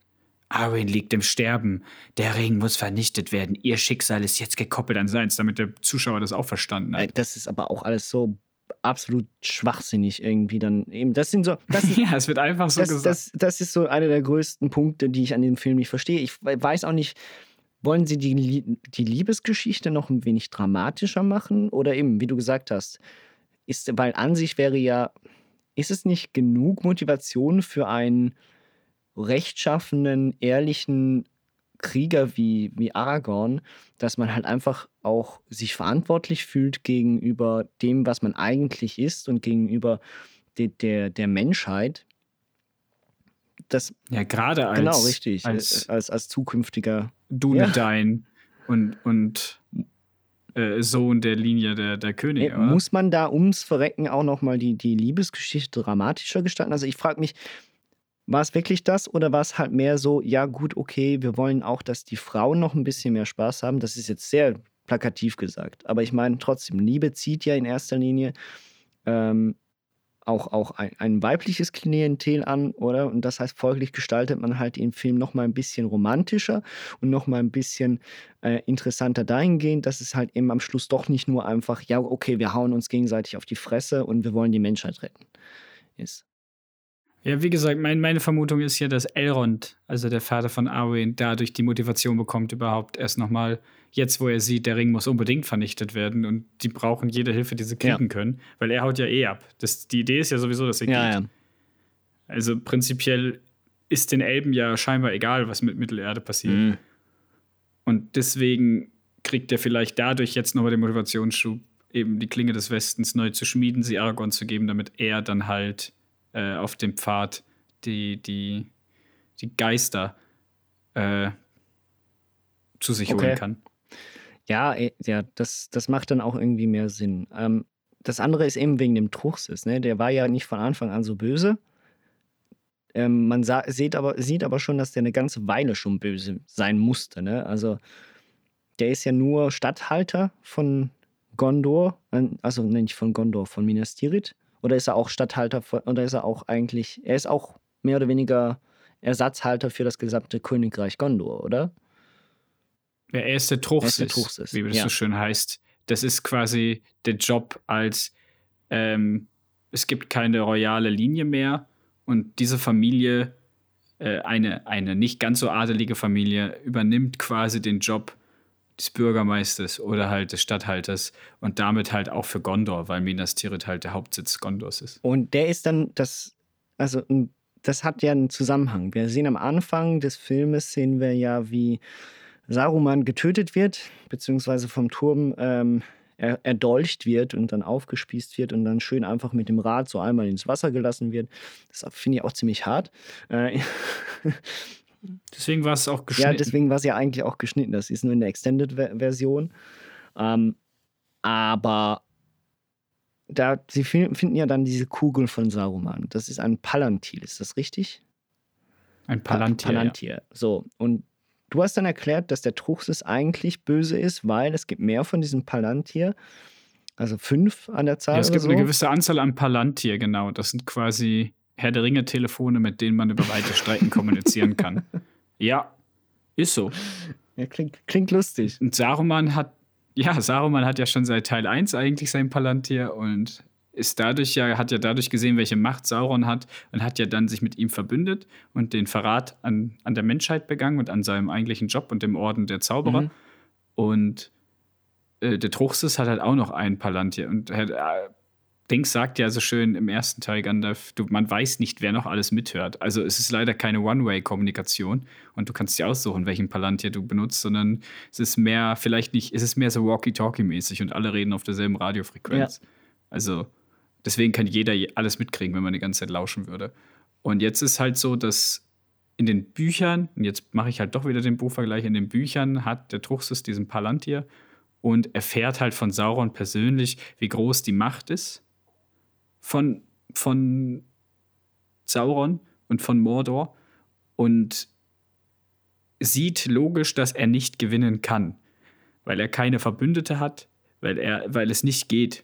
Arwen liegt im Sterben. Der Ring muss vernichtet werden. Ihr Schicksal ist jetzt gekoppelt an seins, damit der Zuschauer das auch verstanden hat. Das ist aber auch alles so absolut schwachsinnig irgendwie dann eben. Das sind so. Das, ja, es wird einfach so das, gesagt. Das, das ist so einer der größten Punkte, die ich an dem Film nicht verstehe. Ich weiß auch nicht, wollen sie die, die Liebesgeschichte noch ein wenig dramatischer machen? Oder eben, wie du gesagt hast, ist, weil an sich wäre ja, ist es nicht genug Motivation für einen rechtschaffenen, ehrlichen Krieger wie, wie Aragorn, dass man halt einfach auch sich verantwortlich fühlt gegenüber dem, was man eigentlich ist und gegenüber de, der, der Menschheit. Das, ja, gerade als. Genau, richtig. Als, als, als zukünftiger. Dunedain ja. und, und äh, Sohn der Linie der, der Könige. Äh, muss man da ums Verrecken auch nochmal die, die Liebesgeschichte dramatischer gestalten? Also ich frage mich, war es wirklich das oder war es halt mehr so, ja gut, okay, wir wollen auch, dass die Frauen noch ein bisschen mehr Spaß haben? Das ist jetzt sehr plakativ gesagt. Aber ich meine trotzdem, Liebe zieht ja in erster Linie ähm, auch, auch ein, ein, weibliches Klientel an, oder? Und das heißt, folglich gestaltet man halt den Film noch mal ein bisschen romantischer und noch mal ein bisschen äh, interessanter dahingehend, dass es halt eben am Schluss doch nicht nur einfach, ja, okay, wir hauen uns gegenseitig auf die Fresse und wir wollen die Menschheit retten ist. Ja, wie gesagt, mein, meine Vermutung ist ja, dass Elrond, also der Vater von Arwen, dadurch die Motivation bekommt, überhaupt erst nochmal, jetzt wo er sieht, der Ring muss unbedingt vernichtet werden und die brauchen jede Hilfe, die sie kriegen ja. können, weil er haut ja eh ab. Das, die Idee ist ja sowieso, dass er ja, geht. Ja. Also prinzipiell ist den Elben ja scheinbar egal, was mit Mittelerde passiert. Mhm. Und deswegen kriegt er vielleicht dadurch jetzt nochmal den Motivationsschub, eben die Klinge des Westens neu zu schmieden, sie Aragorn zu geben, damit er dann halt äh, auf dem Pfad die, die, die Geister äh, zu sich okay. holen kann. Ja, äh, ja das, das macht dann auch irgendwie mehr Sinn. Ähm, das andere ist eben wegen dem Truchsess. Ne? Der war ja nicht von Anfang an so böse. Ähm, man sieht aber, sieht aber schon, dass der eine ganze Weile schon böse sein musste. Ne? Also der ist ja nur Statthalter von Gondor, also nicht von Gondor, von Minas Tirith. Oder ist er auch Statthalter von, oder ist er auch eigentlich, er ist auch mehr oder weniger Ersatzhalter für das gesamte Königreich Gondor, oder? Ja, er ist der Truchsess, wie das ja. so schön heißt. Das ist quasi der Job als ähm, es gibt keine royale Linie mehr und diese Familie, äh, eine, eine nicht ganz so adelige Familie, übernimmt quasi den Job des Bürgermeisters oder halt des Statthalters und damit halt auch für Gondor, weil Minas Tirith halt der Hauptsitz Gondors ist. Und der ist dann das, also das hat ja einen Zusammenhang. Wir sehen am Anfang des Filmes, sehen wir ja, wie Saruman getötet wird, beziehungsweise vom Turm ähm, er, erdolcht wird und dann aufgespießt wird und dann schön einfach mit dem Rad so einmal ins Wasser gelassen wird. Das finde ich auch ziemlich hart. Äh, deswegen war es auch geschnitten. Ja, deswegen war es ja eigentlich auch geschnitten. Das ist nur in der Extended-Version. Ähm, aber da, sie finden ja dann diese Kugel von Saruman. Das ist ein Palantir, ist das richtig? Ein Palantir. Palantir. Ja. So, und Du hast dann erklärt, dass der Truchsess eigentlich böse ist, weil es gibt mehr von diesem Palantir. Also fünf an der Zahl. Ja, es gibt so. eine gewisse Anzahl an Palantir, genau. Das sind quasi Herr der Ringe-Telefone, mit denen man über weite Strecken kommunizieren kann. Ja, ist so. Ja, klingt, klingt lustig. Und Saruman hat, ja, Saruman hat ja schon seit Teil 1 eigentlich sein Palantir und ist dadurch ja, hat ja dadurch gesehen, welche Macht Sauron hat und hat ja dann sich mit ihm verbündet und den Verrat an, an der Menschheit begangen und an seinem eigentlichen Job und dem Orden der Zauberer. Mhm. Und äh, der Truchsess hat halt auch noch einen Palantir. Und äh, Dings sagt ja so schön im ersten Teil, Gandalf, du, man weiß nicht, wer noch alles mithört. Also es ist leider keine One-Way-Kommunikation und du kannst dir aussuchen, welchen Palantir du benutzt, sondern es ist mehr, vielleicht nicht, es ist mehr so Walkie-Talkie-mäßig und alle reden auf derselben Radiofrequenz. Ja. Also Deswegen kann jeder alles mitkriegen, wenn man die ganze Zeit lauschen würde. Und jetzt ist halt so, dass in den Büchern, und jetzt mache ich halt doch wieder den Buchvergleich, in den Büchern hat der Truchsess diesen Palantir und erfährt halt von Sauron persönlich, wie groß die Macht ist von, von Sauron und von Mordor und sieht logisch, dass er nicht gewinnen kann, weil er keine Verbündete hat, weil, er, weil es nicht geht,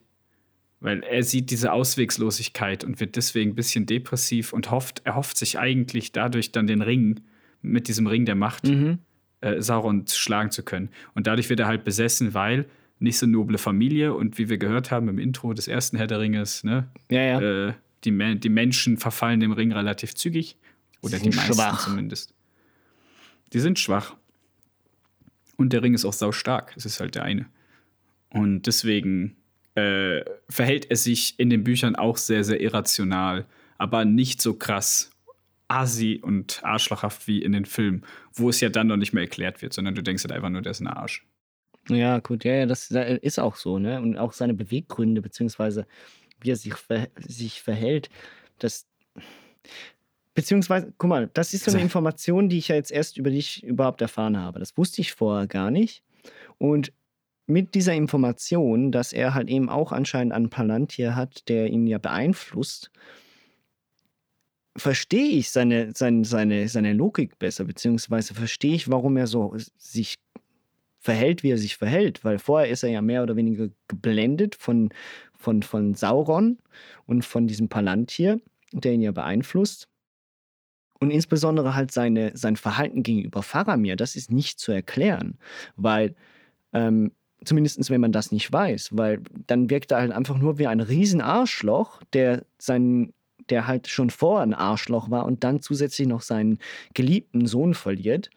weil er sieht diese Auswegslosigkeit und wird deswegen ein bisschen depressiv und hofft, er hofft sich eigentlich dadurch dann den Ring, mit diesem Ring der Macht, mhm. äh, Sauron schlagen zu können. Und dadurch wird er halt besessen, weil nicht so noble Familie und wie wir gehört haben im Intro des ersten Herr der Ringes, ne? Ja, ja. Äh, die, die Menschen verfallen dem Ring relativ zügig. Oder die meisten schwach. zumindest. Die sind schwach. Und der Ring ist auch sau stark. Das ist halt der eine. Und deswegen äh, verhält er sich in den Büchern auch sehr, sehr irrational, aber nicht so krass asi und arschlochhaft wie in den Filmen, wo es ja dann noch nicht mehr erklärt wird, sondern du denkst halt einfach nur, der ist ein Arsch. Ja, gut, ja, ja, das ist auch so, ne? Und auch seine Beweggründe, beziehungsweise wie er sich, ver sich verhält, das. Beziehungsweise, guck mal, das ist so eine Information, die ich ja jetzt erst über dich überhaupt erfahren habe. Das wusste ich vorher gar nicht. Und mit dieser Information, dass er halt eben auch anscheinend einen Palantir hat, der ihn ja beeinflusst, verstehe ich seine, seine, seine, seine Logik besser, beziehungsweise verstehe ich, warum er so sich verhält, wie er sich verhält, weil vorher ist er ja mehr oder weniger geblendet von, von, von Sauron und von diesem Palantir, der ihn ja beeinflusst. Und insbesondere halt seine, sein Verhalten gegenüber Faramir, das ist nicht zu erklären, weil ähm, Zumindest wenn man das nicht weiß, weil dann wirkt er halt einfach nur wie ein Riesenarschloch, der seinen der halt schon vorher ein Arschloch war und dann zusätzlich noch seinen geliebten Sohn verliert.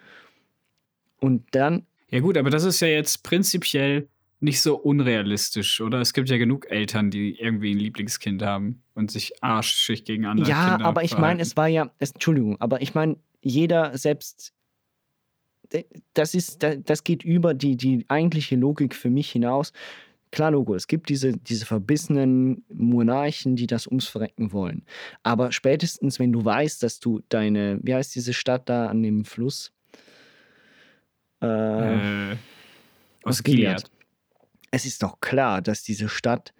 Und dann. Ja, gut, aber das ist ja jetzt prinzipiell nicht so unrealistisch, oder? Es gibt ja genug Eltern, die irgendwie ein Lieblingskind haben und sich arschig gegen andere ja, Kinder aber ich meine, es war ja, es, Entschuldigung, aber ich meine, jeder selbst, das ist, das geht über die, die eigentliche Logik für mich hinaus. Klar, Logo, es gibt diese, diese verbissenen Monarchen, die das ums Verrecken wollen. Aber spätestens, wenn du weißt, dass du deine, wie heißt diese Stadt da an dem Fluss? Äh, aus Gilead. Es ist doch klar, dass diese Stadt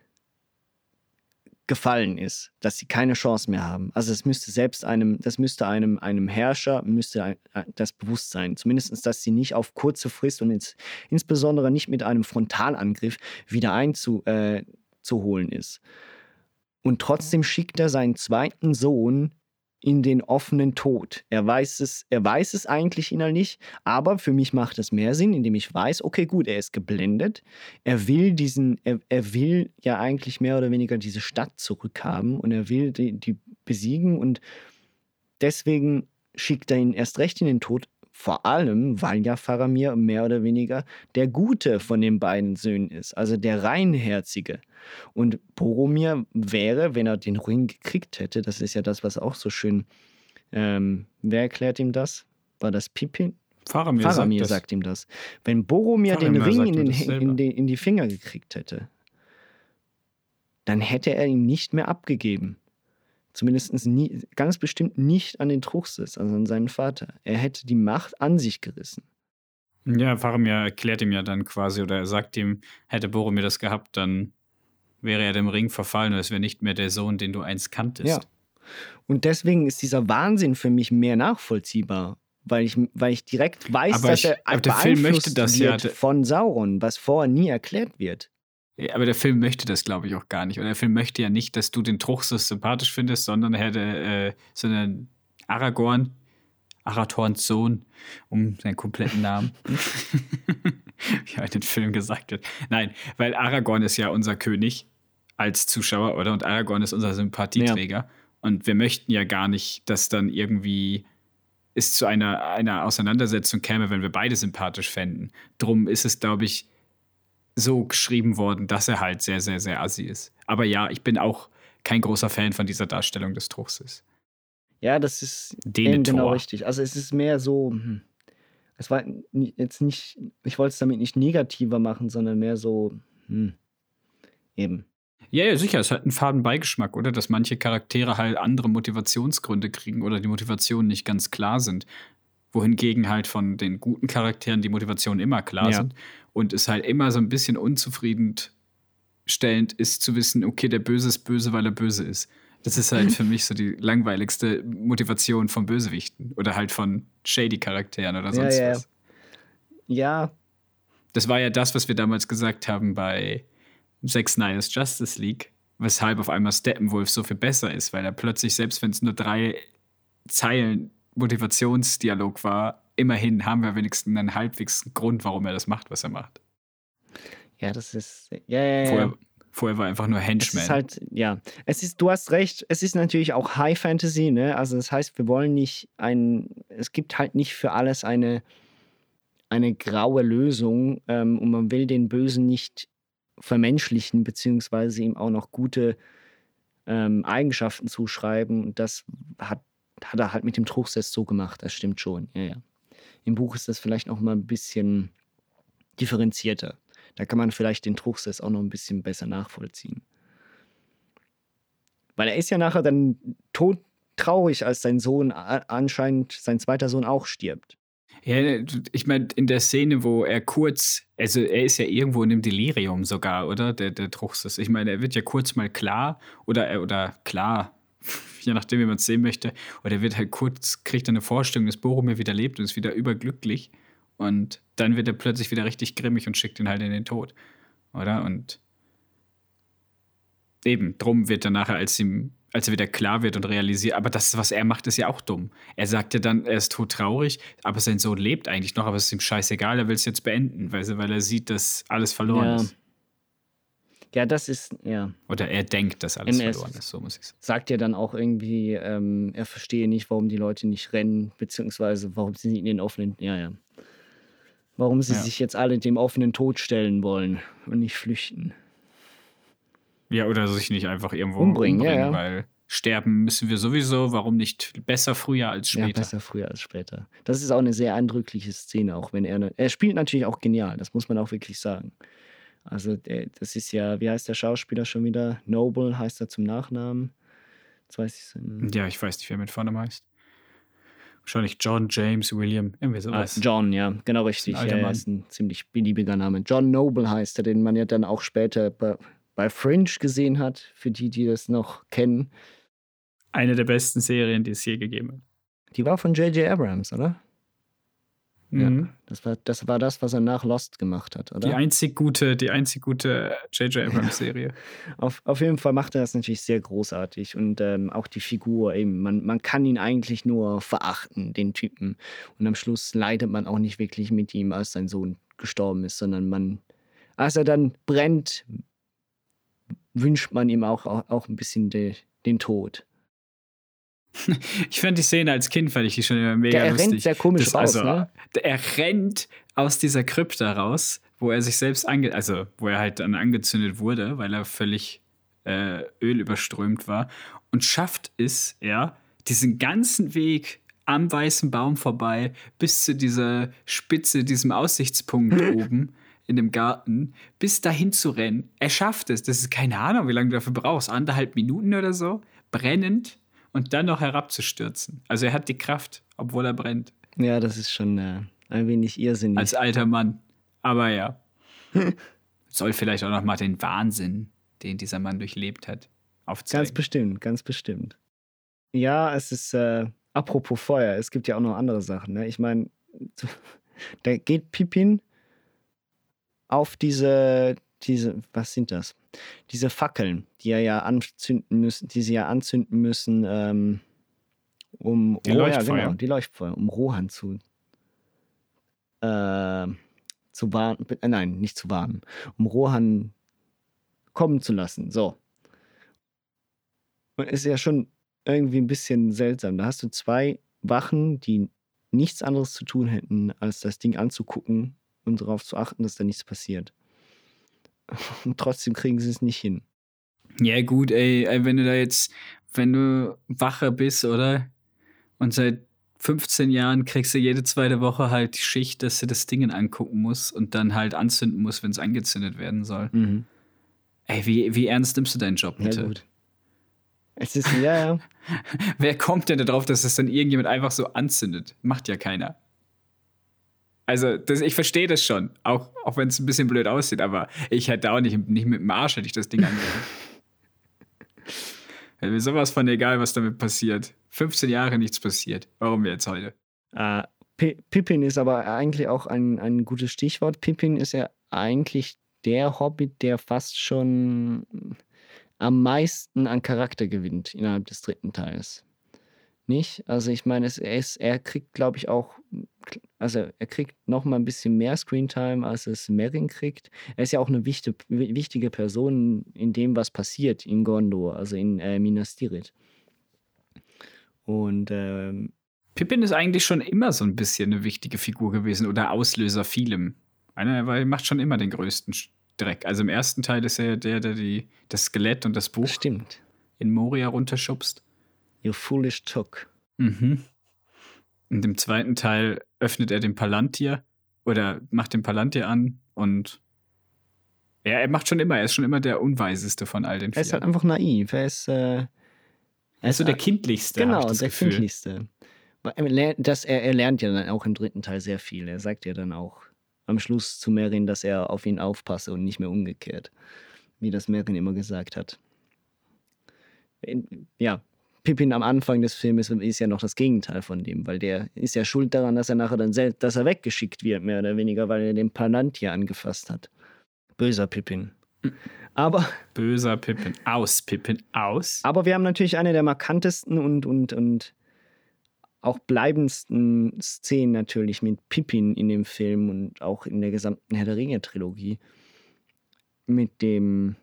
gefallen ist, dass sie keine Chance mehr haben. Also es müsste selbst einem, das müsste einem, einem Herrscher, müsste das bewusst sein. Zumindest, dass sie nicht auf kurze Frist und ins, insbesondere nicht mit einem Frontalangriff wieder einzuholen äh, ist. Und trotzdem schickt er seinen zweiten Sohn in den offenen Tod. Er weiß es, er weiß es eigentlich innerlich, aber für mich macht es mehr Sinn, indem ich weiß, okay, gut, er ist geblendet. Er will diesen, er, er will ja eigentlich mehr oder weniger diese Stadt zurückhaben und er will die, die besiegen und deswegen schickt er ihn erst recht in den Tod, vor allem, weil ja Faramir mehr oder weniger der Gute von den beiden Söhnen ist, also der Reinherzige. Und Boromir wäre, wenn er den Ring gekriegt hätte, das ist ja das, was auch so schön. Ähm, wer erklärt ihm das? War das Pippin? Faramir, Faramir sagt, sagt, ihm das. Wenn Boromir Faramir den Ring in, den, in, den, in die Finger gekriegt hätte, dann hätte er ihn nicht mehr abgegeben. Zumindest nie, ganz bestimmt nicht an den Truchsess, also an seinen Vater. Er hätte die Macht an sich gerissen. Ja, Faramir erklärt ihm ja dann quasi, oder er sagt ihm, hätte Boromir das gehabt, dann wäre er dem Ring verfallen und es wäre nicht mehr der Sohn, den du einst kanntest. Ja. Und deswegen ist dieser Wahnsinn für mich mehr nachvollziehbar, weil ich, weil ich direkt weiß, Aber dass ich- er aber der Film möchte das ja, von Sauron, was vorher nie erklärt wird. Ja, Aber der Film möchte das, glaube ich, auch gar nicht. Und der Film möchte ja nicht, dass du den Truchsess sympathisch findest, sondern er hätte, äh, sondern Aragorn, Arathorns Sohn, um seinen kompletten Namen. Wie er in den Film gesagt wird. Nein, weil Aragorn ist ja unser König als Zuschauer, oder? Und Aragorn ist unser Sympathieträger. Und wir möchten ja gar nicht, dass dann irgendwie es zu einer, einer Auseinandersetzung käme, wenn wir beide sympathisch fänden. Drum ist es, glaube ich, so geschrieben worden, dass er halt sehr, sehr, sehr assi ist. Aber ja, ich bin auch kein großer Fan von dieser Darstellung des Truchsess. Ja, das ist genau richtig. Also es ist mehr so, hm, es war jetzt nicht, ich wollte es damit nicht negativer machen, sondern mehr so, hm, eben. Ja, ja, sicher, es hat einen faden Beigeschmack, oder? Dass manche Charaktere halt andere Motivationsgründe kriegen oder die Motivationen nicht ganz klar sind. Wohingegen halt von den guten Charakteren die Motivationen immer klar Ja. sind. Und es halt immer so ein bisschen unzufriedenstellend ist zu wissen, okay, der Böse ist böse, weil er böse ist. Das ist halt für mich so die langweiligste Motivation von Bösewichten oder halt von Shady-Charakteren oder Ja, sonst ja, ja. was. Ja, Das war ja das, was wir damals gesagt haben bei Zack Snyder's Justice League, weshalb auf einmal Steppenwolf so viel besser ist, weil er plötzlich, selbst wenn es nur drei Zeilen Motivationsdialog war, immerhin haben wir wenigstens einen halbwegs Grund, warum er das macht, was er macht. ja, das ist, ja, ja, ja. Vorher, vorher war er einfach nur Es Henchman. ist halt, ja, es ist, du hast recht, es ist natürlich auch High Fantasy, ne? Also das heißt, wir wollen nicht ein, es gibt halt nicht für alles eine, eine graue Lösung ähm, und man will den Bösen nicht vermenschlichen, beziehungsweise ihm auch noch gute ähm, Eigenschaften zuschreiben. Und das hat, hat er halt mit dem Truchsess so gemacht, das stimmt schon, ja, ja. Im Buch ist das vielleicht noch mal ein bisschen differenzierter. Da kann man vielleicht den Truchsess auch noch ein bisschen besser nachvollziehen. Weil er ist ja nachher dann todtraurig, als sein Sohn anscheinend, sein zweiter Sohn auch stirbt. Ja, ich meine, in der Szene, wo er kurz, also er ist ja irgendwo in einem Delirium sogar, oder? Der, der Truchsess. Ich meine, er wird ja kurz mal klar oder, er- oder klar, je nachdem, wie man es sehen möchte. Oder er wird halt kurz, kriegt eine Vorstellung, dass Boromir wieder lebt und ist wieder überglücklich. Und dann wird er plötzlich wieder richtig grimmig und schickt ihn halt in den Tod. Oder? Und eben, drum wird er nachher, als ihm, als er wieder klar wird und realisiert, aber das, was er macht, ist ja auch dumm. Er sagt ja dann, er ist todtraurig, aber sein Sohn lebt eigentlich noch, aber es ist ihm scheißegal, er will es jetzt beenden, weil, er- weil er sieht, dass alles verloren Ja. ist. Ja, das ist, ja. Oder er denkt, dass alles MS. verloren ist, so muss ich sagen. Sagt ja dann auch irgendwie, ähm, er verstehe nicht, warum die Leute nicht rennen, beziehungsweise warum sie nicht in den offenen. Ja, ja. Warum sie Ja. sich jetzt alle dem offenen Tod stellen wollen und nicht flüchten. Ja, oder sich nicht einfach irgendwo Umbringen, umbringen, ja, ja. weil sterben müssen wir sowieso. Warum nicht besser früher als Ja, später? besser früher als später. Das ist auch eine sehr eindrückliche Szene, auch wenn er. Er spielt natürlich auch genial, das muss man auch wirklich sagen. Also, das ist ja, wie heißt der Schauspieler schon wieder? Noble heißt er zum Nachnamen. Jetzt weiß ich es. ja, ich weiß nicht, wer mit vorne heißt. Wahrscheinlich John, James, William, irgendwie Ah, sowas. John, ja, genau richtig. Ein Ja, ist ein ziemlich beliebiger Name. John Noble heißt er, den man ja dann auch später bei, bei Fringe gesehen hat, für die, die das noch kennen. Eine der besten Serien, die es je gegeben hat. Die war von J.J. Abrams, oder? Mhm. Ja. Das war, das war das, was er nach Lost gemacht hat, oder? Die einzig gute, die einzig gute J.J. Abrams-Serie. Auf, auf jeden Fall macht er das natürlich sehr großartig und ähm, auch die Figur eben. Man, man kann ihn eigentlich nur verachten, den Typen. Und am Schluss leidet man auch nicht wirklich mit ihm, als sein Sohn gestorben ist, sondern man, als er dann brennt, wünscht man ihm auch, auch, auch ein bisschen de, den Tod. Ich fand die Szene als Kind, fand ich die schon immer mega Der, er lustig. rennt sehr komisch Das- raus, also, ne? Er rennt aus dieser Krypta raus, wo er sich selbst ange also wo er halt dann angezündet wurde, weil er völlig äh, ölüberströmt war und schafft es, ja, diesen ganzen Weg am weißen Baum vorbei bis zu dieser Spitze, diesem Aussichtspunkt oben in dem Garten, bis dahin zu rennen. Er schafft es. Das ist keine Ahnung, wie lange du dafür brauchst. Anderthalb Minuten oder so. Brennend und dann noch herabzustürzen. Also er hat die Kraft, obwohl er brennt. Ja, das ist schon äh, ein wenig irrsinnig. Als alter Mann. Aber ja. Soll vielleicht auch noch mal den Wahnsinn, den dieser Mann durchlebt hat, aufzeigen. Ganz bestimmt, ganz bestimmt. Ja, es ist, äh, apropos Feuer, es gibt ja auch noch andere Sachen. Ne? Ich meine, da geht Pippin auf diese, diese, was sind das? Diese Fackeln, die er ja anzünden müssen, die sie ja anzünden müssen, ähm, um Die oh, ja, Leuchtfeuer. genau, die Leuchtfeuer, um Rohan zu, äh, zu warnen, äh, nein, nicht zu warnen, um Rohan kommen zu lassen. So. Und ist ja schon irgendwie ein bisschen seltsam. Da hast du zwei Wachen, die nichts anderes zu tun hätten, als das Ding anzugucken und darauf zu achten, dass da nichts passiert. Und trotzdem kriegen sie es nicht hin. Ja, gut, ey, wenn du da jetzt, wenn du Wache bist, oder? Und seit 15 Jahren kriegst du jede zweite Woche halt die Schicht, dass du das Ding angucken musst und dann halt anzünden musst, wenn es angezündet werden soll. Ey, wie, wie ernst nimmst du deinen Job, Ja, bitte? gut. Es ist, ja, ja. Wer kommt denn darauf, dass das dann irgendjemand einfach so anzündet? Macht ja keiner. Also, das, ich verstehe das schon, auch, auch wenn es ein bisschen blöd aussieht, aber ich hätte auch nicht, nicht mit dem Arsch hätte ich das Ding angehört. Wäre mir sowas von egal, was damit passiert. 15 Jahre nichts passiert. Warum jetzt heute? Äh, Pi- Pippin ist aber eigentlich auch ein, ein gutes Stichwort. Pippin ist ja eigentlich der Hobbit, der fast schon am meisten an Charakter gewinnt innerhalb des dritten Teils. Nicht? Also ich meine, es, er, ist, er kriegt, glaube ich, auch, also er kriegt noch mal ein bisschen mehr Screentime, als es Merrin kriegt. Er ist ja auch eine wichtige, wichtige Person in dem, was passiert in Gondor, also in äh, Minas Tirith. Und ähm, Pippin ist eigentlich schon immer so ein bisschen eine wichtige Figur gewesen oder Auslöser vielem. Einer, weil er macht schon immer den größten Dreck. Also im ersten Teil ist er ja der, der die, das Skelett und das Buch stimmt. in Moria runterschubst. You foolish took. Mhm. Und im zweiten Teil öffnet er den Palantir oder macht den Palantir an und ja, er macht schon immer, er ist schon immer der Unweiseste von all den Er ist vier. halt einfach naiv. Er ist, äh, er Er ist so der kindlichste. Genau, ich das der Gefühl. kindlichste. Er das, er, er lernt ja dann auch im dritten Teil sehr viel. Er sagt ja dann auch am Schluss zu Merin, dass er auf ihn aufpasse und nicht mehr umgekehrt. Wie das Merin immer gesagt hat. In, ja, Pippin am Anfang des Filmes ist ja noch das Gegenteil von dem, weil der ist ja schuld daran, dass er nachher dann selbst, dass er weggeschickt wird, mehr oder weniger, weil er den Palantir angefasst hat. Böser Pippin. Aber Böser Pippin. Aus, Pippin, aus. aber wir haben natürlich eine der markantesten und, und, und auch bleibendsten Szenen natürlich mit Pippin in dem Film und auch in der gesamten Herr der Ringe-Trilogie. Mit dem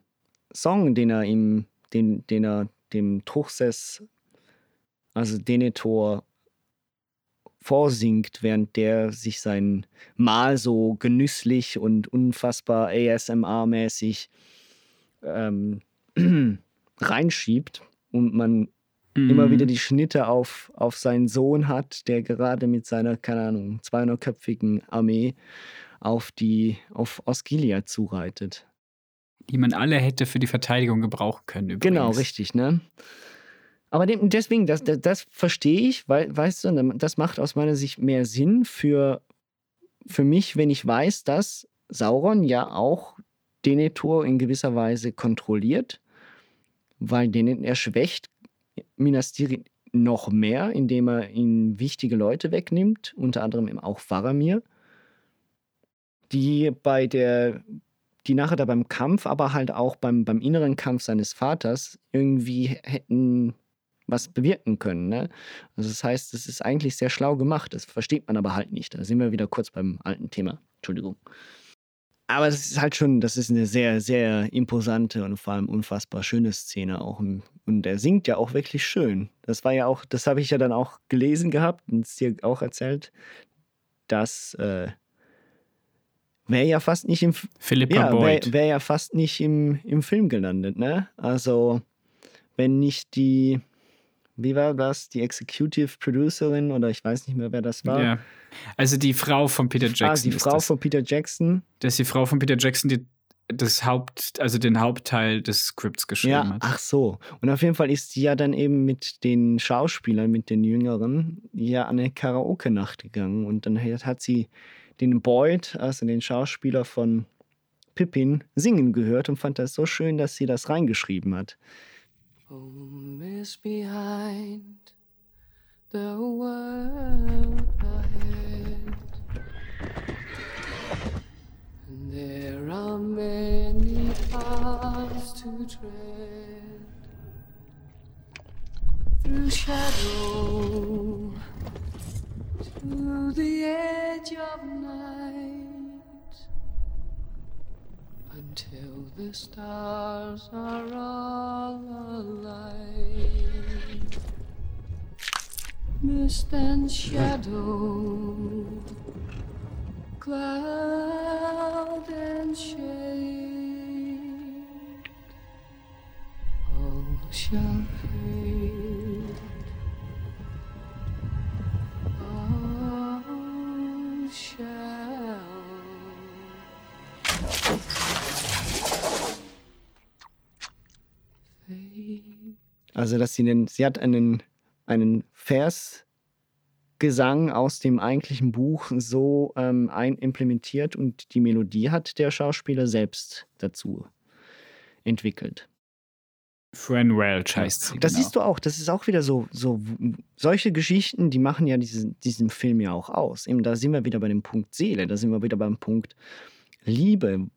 Song, den er ihm, den, den er dem Truchsess, also Denethor, vorsingt, während der sich sein Mahl so genüsslich und unfassbar ASMR-mäßig ähm, reinschiebt und man mhm. immer wieder die Schnitte auf, auf seinen Sohn hat, der gerade mit seiner, keine Ahnung, 200-köpfigen Armee auf die auf Osgiliath zureitet. Die man alle hätte für die Verteidigung gebrauchen können. Übrigens. Genau, richtig, ne? Aber deswegen, das, das, das verstehe ich, weil, weißt du, das macht aus meiner Sicht mehr Sinn für, für mich, wenn ich weiß, dass Sauron ja auch Denethor in gewisser Weise kontrolliert, weil den er schwächt Minas Tirith noch mehr, indem er ihnen wichtige Leute wegnimmt, unter anderem auch Faramir, die bei der, die nachher da beim Kampf, aber halt auch beim, beim inneren Kampf seines Vaters irgendwie hätten was bewirken können. Ne? Also das heißt, es ist eigentlich sehr schlau gemacht. Das versteht man aber halt nicht. Da sind wir wieder kurz beim alten Thema. Entschuldigung. Aber es ist halt schon, das ist eine sehr, sehr imposante und vor allem unfassbar schöne Szene auch. Und er singt ja auch wirklich schön. Das war ja auch, das habe ich ja dann auch gelesen gehabt und es dir auch erzählt, dass äh, wäre ja fast nicht im Philippa ja, Boyd. Wäre wär ja fast nicht im, im Film gelandet, ne? Also, wenn nicht die, wie war das, die Executive Producerin oder ich weiß nicht mehr, wer das war. Ja. Also die Frau von Peter Jackson. Ah, die Frau das. von Peter Jackson. Das ist die Frau von Peter Jackson, die das Haupt, also den Hauptteil des Skripts geschrieben ja, hat. Ach so. Und auf jeden Fall ist sie ja dann eben mit den Schauspielern, mit den Jüngeren, ja an eine Karaoke-Nacht gegangen. Und dann hat sie den Boyd, also den Schauspieler von Pippin, singen gehört und fand das so schön, dass sie das reingeschrieben hat. Home is behind the world ahead. And there are many paths to tread through shadow to the edge of night until the stars are all alight. Mist and shadow, cloud and shade, all shall fade. Also, dass sie den, sie hat einen, einen Versgesang aus dem eigentlichen Buch so ähm, ein implementiert und die Melodie hat der Schauspieler selbst dazu entwickelt. Fran Welch heißt sie. Das genau. siehst du auch, das ist auch wieder so, so solche Geschichten, die machen ja diesen, diesen Film ja auch aus. Eben, da sind wir wieder bei dem Punkt Seele, da sind wir wieder beim Punkt Liebe.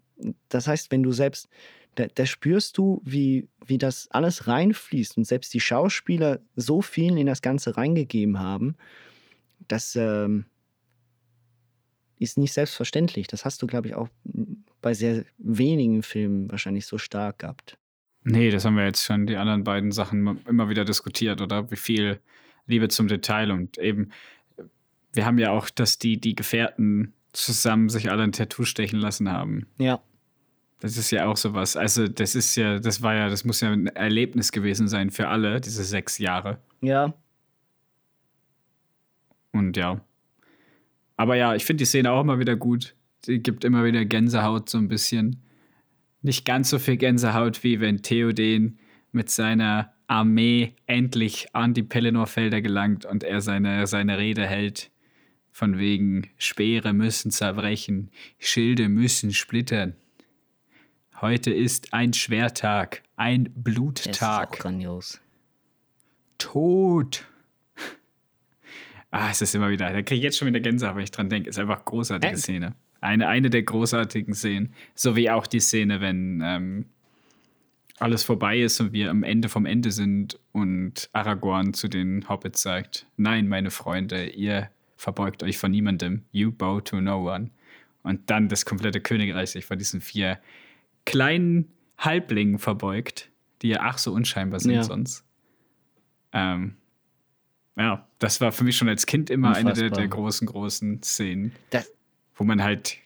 Das heißt, wenn du selbst, da, da spürst du, wie, wie das alles reinfließt und selbst die Schauspieler so viel in das Ganze reingegeben haben, das ähm, ist nicht selbstverständlich. Das hast du, glaube ich, auch bei sehr wenigen Filmen wahrscheinlich so stark gehabt. Nee, das haben wir jetzt schon die anderen beiden Sachen immer wieder diskutiert, oder? Wie viel Liebe zum Detail und eben, wir haben ja auch, dass die, die Gefährten zusammen sich alle ein Tattoo stechen lassen haben. Ja. Das ist ja auch sowas. Also, das ist ja, das war ja, das muss ja ein Erlebnis gewesen sein für alle, diese sechs Jahre. Ja. Und ja. Aber ja, ich finde die Szene auch immer wieder gut. Sie gibt immer wieder Gänsehaut so ein bisschen nicht ganz so viel Gänsehaut, wie wenn Theoden mit seiner Armee endlich an die Pelennor-Felder gelangt und er seine, seine Rede hält. Von wegen Speere müssen zerbrechen, Schilde müssen splittern. Heute ist ein Schwertag, ein Bluttag. Das ist auch grandios. Tod. Ah, es ist immer wieder, da kriege ich jetzt schon wieder Gänsehaut, wenn ich dran denke. Ist einfach großartige Echt? Szene. Eine, eine der großartigen Szenen. So wie auch die Szene, wenn ähm, alles vorbei ist und wir am Ende vom Ende sind und Aragorn zu den Hobbits sagt: Nein, meine Freunde, ihr verbeugt euch vor niemandem. You bow to no one. Und dann das komplette Königreich sich vor diesen vier kleinen Halblingen verbeugt, die ja ach so unscheinbar sind Ja. sonst. Ähm, ja, das war für mich schon als Kind immer eine der, Unfassbar. der großen, großen Szenen, Das, wo man halt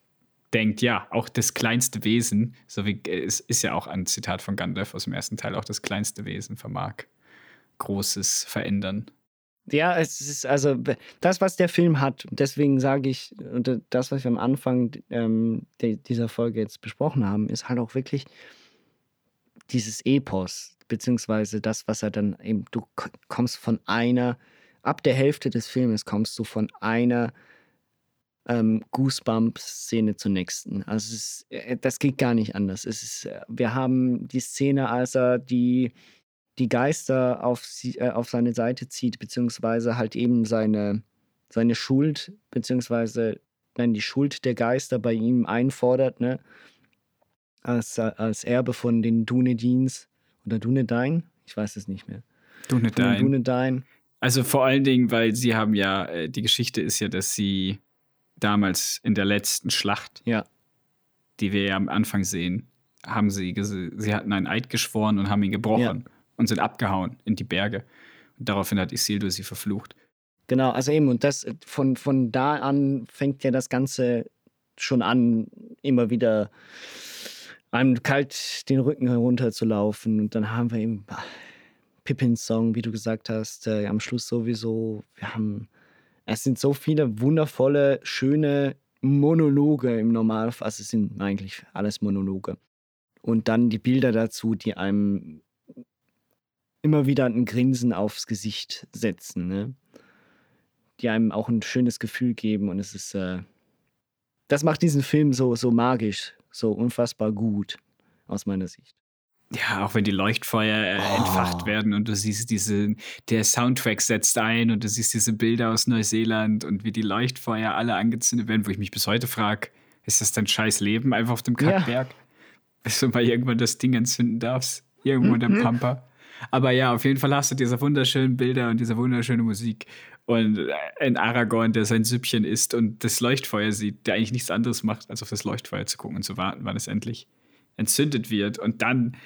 denkt, ja, auch das kleinste Wesen, so wie es ist ja auch ein Zitat von Gandalf aus dem ersten Teil, auch das kleinste Wesen vermag Großes verändern. Ja, es ist also das, was der Film hat. Deswegen sage ich, und äh, das, was wir am Anfang ähm, dieser Folge jetzt besprochen haben, ist halt auch wirklich dieses Epos, beziehungsweise das, was er dann eben, du kommst von einer, ab der Hälfte des Filmes kommst du von einer ähm, Goosebumps-Szene zur nächsten. Also es ist, äh, das geht gar nicht anders. Es ist, äh, wir haben die Szene, als er die die Geister auf, sie, äh, auf seine Seite zieht, beziehungsweise halt eben seine, seine Schuld, beziehungsweise nein, die Schuld der Geister bei ihm einfordert, ne? Als, als Erbe von den Dunedins oder Dunedain, ich weiß es nicht mehr. Dunedain. Dunedain. Also vor allen Dingen, weil sie haben ja, äh, die Geschichte ist ja, dass sie damals in der letzten Schlacht, Ja. die wir ja am Anfang sehen, haben sie, sie hatten einen Eid geschworen und haben ihn gebrochen und sind abgehauen in die Berge. Und daraufhin hat Isildur sie verflucht. Genau, also eben, und das von, von da an fängt ja das Ganze schon an, immer wieder einem kalt den Rücken herunterzulaufen. Und dann haben wir eben Pippins Song, wie du gesagt hast, äh, am Schluss sowieso. Wir haben, es sind so viele wundervolle, schöne Monologe im Normalfall. Also es sind eigentlich alles Monologe. Und dann die Bilder dazu, die einem immer wieder ein Grinsen aufs Gesicht setzen, ne? die einem auch ein schönes Gefühl geben. Und es ist, äh, das macht diesen Film so, so magisch, so unfassbar gut, aus meiner Sicht. Ja, auch wenn die Leuchtfeuer äh, Oh. entfacht werden und du siehst diese, der Soundtrack setzt ein und du siehst diese Bilder aus Neuseeland und wie die Leuchtfeuer alle angezündet werden, wo ich mich bis heute frage, ist das dein scheiß Leben einfach auf dem Ja. Kackberg? Bis du mal irgendwann das Ding entzünden darfst. Irgendwo in der Mhm. Pampa. Aber ja, auf jeden Fall hast du diese wunderschönen Bilder und diese wunderschöne Musik. Und äh, ein Aragorn, der sein Süppchen isst und das Leuchtfeuer sieht, der eigentlich nichts anderes macht, als auf das Leuchtfeuer zu gucken und zu warten, wann es endlich entzündet wird. Und dann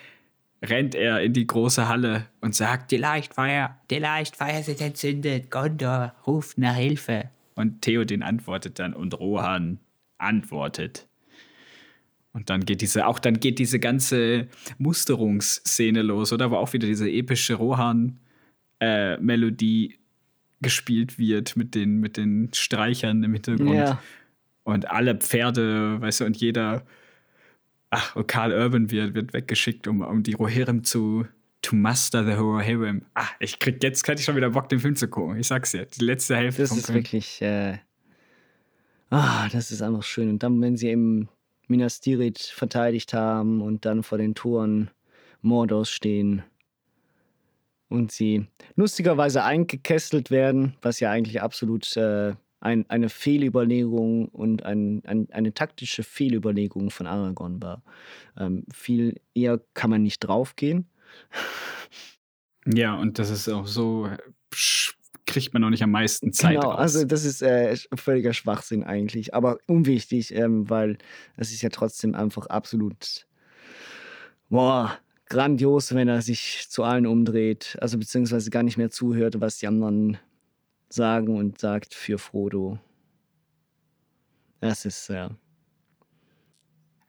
rennt er in die große Halle und sagt, die Leuchtfeuer, die Leuchtfeuer sind entzündet. Gondor ruft nach Hilfe. Und Theoden antwortet dann und Rohan antwortet. Und dann geht diese, auch dann geht diese ganze Musterungsszene los, oder? Wo auch wieder diese epische Rohan-Melodie gespielt wird mit den, mit den Streichern im Hintergrund. Ja. Und alle Pferde, weißt du, und jeder, ach, und Karl Urban wird, wird weggeschickt, um, um die Rohirrim zu to master the Rohirrim. Ah, ich krieg jetzt, kann ich schon wieder Bock, den Film zu gucken. Ich sag's dir, die letzte Hälfte Das vom ist Film. wirklich, äh, ah, das ist einfach schön. Und dann, wenn sie eben Minas Tirith verteidigt haben und dann vor den Toren Mordors stehen und sie lustigerweise eingekesselt werden, was ja eigentlich absolut äh, ein, eine Fehlüberlegung und ein, ein, eine taktische Fehlüberlegung von Aragorn war. Ähm, viel eher kann man nicht draufgehen. Ja, und das ist auch so, kriegt man noch nicht am meisten Zeit Genau, raus. also das ist äh, völliger Schwachsinn eigentlich, aber unwichtig, ähm, weil es ist ja trotzdem einfach absolut boah, grandios, wenn er sich zu allen umdreht, also beziehungsweise gar nicht mehr zuhört, was die anderen sagen und sagt für Frodo. Das ist äh,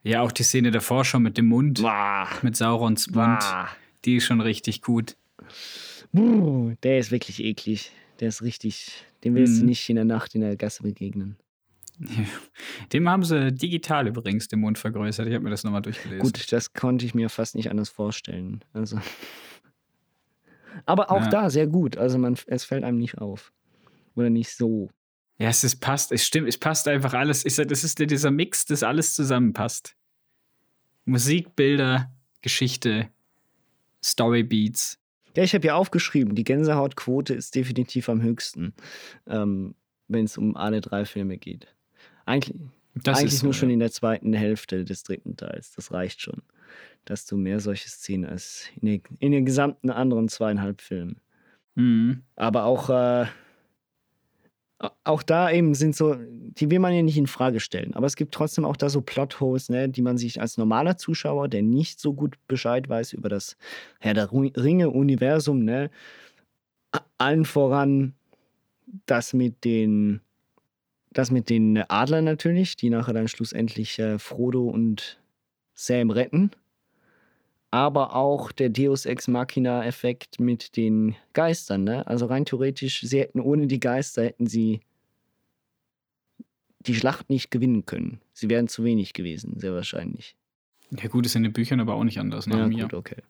ja, auch die Szene davor schon mit dem Mund, boah, mit Saurons Mund, boah. die ist schon richtig gut. Buh, der ist wirklich eklig. Der ist richtig, dem willst du Mhm. nicht in der Nacht in der Gasse begegnen. Dem haben sie digital übrigens den Mund vergrößert. Ich habe mir das nochmal durchgelesen. Gut, das konnte ich mir fast nicht anders vorstellen. Also. Aber auch Ja. da sehr gut. Also man, es fällt einem nicht auf. Oder nicht so. Ja, es ist, passt, es stimmt, es passt einfach alles. Ich sag, das ist dieser Mix, das alles zusammenpasst. Musik, Bilder, Geschichte, Storybeats. Ja, ich habe ja aufgeschrieben, die Gänsehautquote ist definitiv am höchsten, ähm, wenn es um alle drei Filme geht. Eigentlich, Das eigentlich so, nur schon ja. in der zweiten Hälfte des dritten Teils. Das reicht schon. Dass du mehr solche Szenen als in, den- in den gesamten anderen zweieinhalb Filmen. Mhm. Aber auch, äh, auch da eben sind so, die will man ja nicht in Frage stellen. Aber es gibt trotzdem auch da so Plotholes, ne, die man sich als normaler Zuschauer, der nicht so gut Bescheid weiß über das Herr der Ringe-Universum, ne, allen voran das mit den das mit den Adlern natürlich, die nachher dann schlussendlich äh, Frodo und Sam retten. Aber auch der Deus Ex Machina-Effekt mit den Geistern. Ne? Also rein theoretisch, sie hätten ohne die Geister hätten sie die Schlacht nicht gewinnen können. Sie wären zu wenig gewesen, sehr wahrscheinlich. Ja, gut, ist in den Büchern aber auch nicht anders. Nach Ja, mir. gut, okay.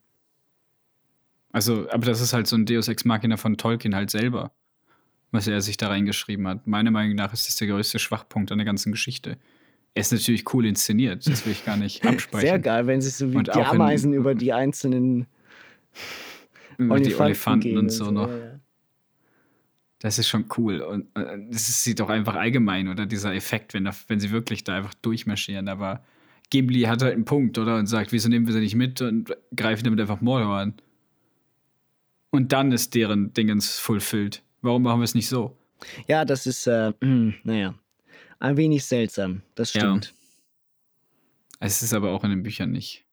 Also, aber das ist halt so ein Deus Ex Machina von Tolkien halt selber, was er sich da reingeschrieben hat. Meiner Meinung nach ist das der größte Schwachpunkt an der ganzen Geschichte. Er ist natürlich cool inszeniert, das will ich gar nicht absprechen. Sehr geil, wenn sich so wie Und die auch in- Ameisen über die einzelnen Über die Olifanten Elefanten gehen und so noch. Ja. Das ist schon cool. Und äh, das sieht doch einfach allgemein, oder dieser Effekt, wenn, da, wenn sie wirklich da einfach durchmarschieren. Aber Gimli hat halt einen Punkt, oder? Und sagt, wieso nehmen wir sie nicht mit und greifen damit einfach Mordor an? Und dann ist deren Dingens fulfilled. Warum machen wir es nicht so? Ja, das ist, äh, naja, ein wenig seltsam. Das Ja. stimmt. Es ist aber auch in den Büchern nicht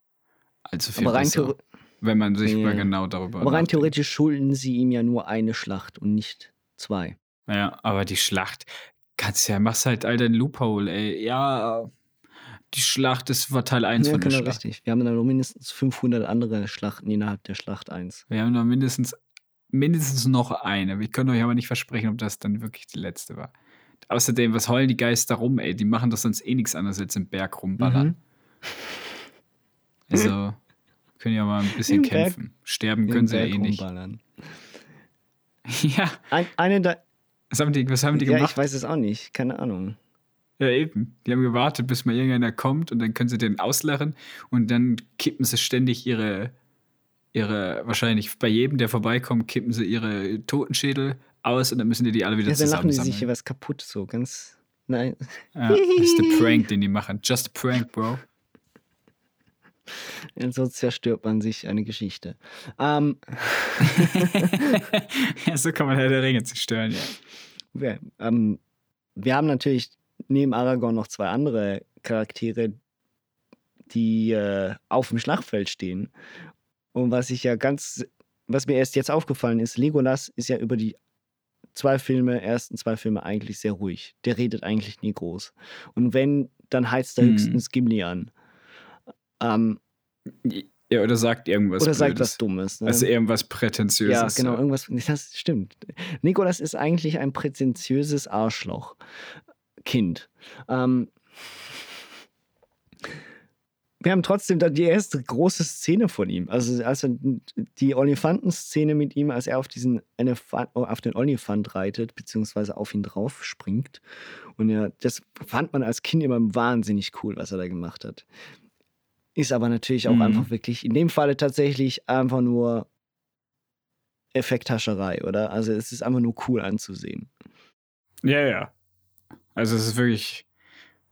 allzu viel Aber rein, besser, wenn man sich Nee. mal genau darüber aber rein nachdenkt. theoretisch schulden sie ihm ja nur eine Schlacht und nicht zwei. Ja, aber die Schlacht, kannst ja, machst halt all dein Loophole, ey. Ja, die Schlacht ist war Teil 1 Ja, von der genau, Schlacht. richtig. Wir haben dann noch mindestens 500 andere Schlachten innerhalb der Schlacht 1. Wir haben noch mindestens, mindestens noch eine. Wir können euch aber nicht versprechen, ob das dann wirklich die letzte war. Außerdem, was heulen die Geister rum, ey? Die machen doch sonst eh nichts anderes als im Berg rumballern. Mhm. Also, können ja mal ein bisschen Im Berg- kämpfen. Sterben Im können sie ja Berg eh nicht. rumballern. Ja, Ein, eine da, was haben die, was haben die ja, gemacht? ich weiß es auch nicht. Keine Ahnung. Ja, eben. Die haben gewartet, bis mal irgendeiner kommt und dann können sie den auslachen und dann kippen sie ständig ihre, ihre, wahrscheinlich bei jedem, der vorbeikommt, kippen sie ihre Totenschädel aus und dann müssen die die alle wieder Ja, dann lachen die sich hier was kaputt, so ganz. Nein. Ja, das ist der Prank, den die machen. Just a prank, Bro. Und so zerstört man sich eine Geschichte. Ähm, ja, so kann man Herr der Ringe zerstören, ja. wir, ähm, wir haben natürlich neben Aragorn noch zwei andere Charaktere, die äh, auf dem Schlachtfeld stehen. Und was ich ja ganz, was mir erst jetzt aufgefallen ist, Legolas ist ja über die zwei Filme, ersten zwei Filme eigentlich sehr ruhig. Der redet eigentlich nie groß. Und wenn, dann heizt er Hm. höchstens Gimli an. Ähm, Ja, oder sagt irgendwas oder sagt Blödes. was Dummes. Ne? Also irgendwas Prätentiöses. Ja, genau, irgendwas. Das stimmt. Nikolas ist eigentlich ein prätentiöses Arschloch. Kind. Ähm, wir haben trotzdem die erste große Szene von ihm. Also, also die Olifanten-Szene mit ihm, als er auf diesen Elefant, auf den Olifant reitet, beziehungsweise auf ihn drauf springt. Und ja, das fand man als Kind immer wahnsinnig cool, was er da gemacht hat. Ist aber natürlich auch Mhm. einfach wirklich, in dem Falle tatsächlich einfach nur Effekthascherei, oder? Also es ist einfach nur cool anzusehen. Ja, ja. Also es ist wirklich.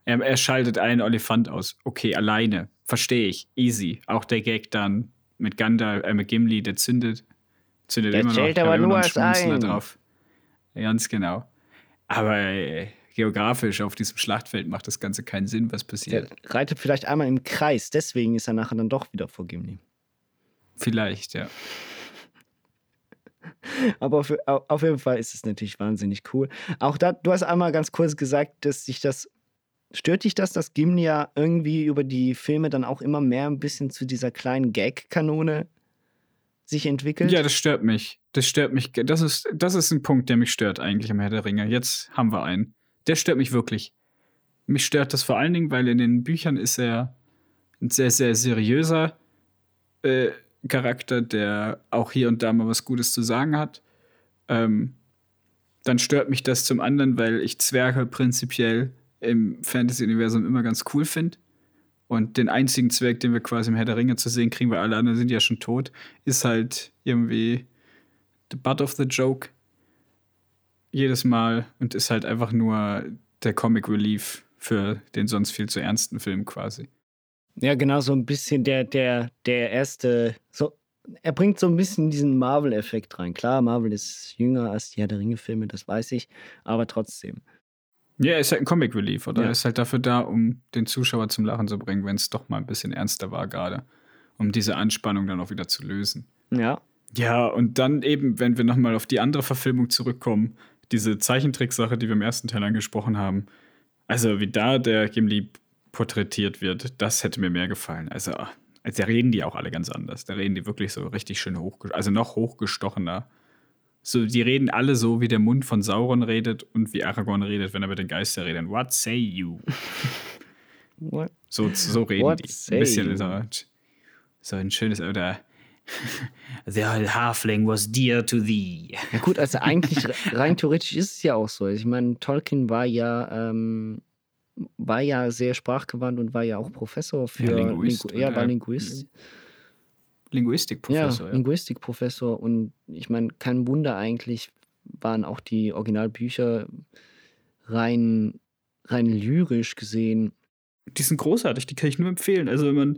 Er, er schaltet einen Olifant aus. Okay, alleine. Verstehe ich. Easy. Auch der Gag dann mit Gandalf, äh, mit Gimli, der zündet. Zündet Der immer noch. hab aber nur als ein. drauf. Ganz genau. Aber äh, geografisch auf diesem Schlachtfeld macht das Ganze keinen Sinn, was Der passiert. reitet vielleicht einmal im Kreis, deswegen ist er nachher dann doch wieder vor Gimli. Vielleicht, ja. Aber auf, au- auf jeden Fall ist es natürlich wahnsinnig cool. Auch da, du hast einmal ganz kurz gesagt, dass sich das. Stört dich das, dass Gimli ja irgendwie über die Filme dann auch immer mehr ein bisschen zu dieser kleinen Gag-Kanone sich entwickelt? Ja, das stört mich. Das stört mich. Das ist, das ist ein Punkt, der mich stört eigentlich am Herr der Ringe. Jetzt haben wir einen. Der stört mich wirklich. Mich stört das vor allen Dingen, weil in den Büchern ist er ein sehr, sehr seriöser äh, Charakter, der auch hier und da mal was Gutes zu sagen hat. Ähm, dann stört mich das zum anderen, weil ich Zwerge prinzipiell im Fantasy-Universum immer ganz cool finde. Und den einzigen Zwerg, den wir quasi im Herr der Ringe zu sehen kriegen, weil alle anderen sind ja schon tot, ist halt irgendwie the butt of the joke. Jedes Mal und ist halt einfach nur der Comic Relief für den sonst viel zu ernsten Film quasi. Ja, genau, so ein bisschen der, der, der erste. So, er bringt so ein bisschen diesen Marvel-Effekt rein. Klar, Marvel ist jünger als die Herr der Ringe-Filme, das weiß ich, aber trotzdem. Ja, ist halt ein Comic Relief, oder? Ja. Er ist halt dafür da, um den Zuschauer zum Lachen zu bringen, wenn es doch mal ein bisschen ernster war gerade. Um diese Anspannung dann auch wieder zu lösen. Ja. Ja, und dann eben, wenn wir nochmal auf die andere Verfilmung zurückkommen, diese Zeichentricksache, die wir im ersten Teil angesprochen haben, also wie da der Gimli porträtiert wird, das hätte mir mehr gefallen. Also, also da reden die auch alle ganz anders. Da reden die wirklich so richtig schön hoch, also noch hochgestochener. So, die reden alle so, wie der Mund von Sauron redet und wie Aragorn redet, wenn er mit den Geistern redet. What say you? What? So, so reden What die. Ein bisschen so, so ein schönes, oder The halfling was dear to thee. Ja gut, also eigentlich rein theoretisch ist es ja auch so. Ich meine, Tolkien war ja ähm, war ja sehr sprachgewandt und war ja auch Professor für ja, Linguist, Lingu ja, war Linguist. Linguistikprofessor. Ja, ja. Linguistikprofessor und ich meine, kein Wunder eigentlich waren auch die Originalbücher rein rein lyrisch gesehen. Die sind großartig, die kann ich nur empfehlen. Also wenn man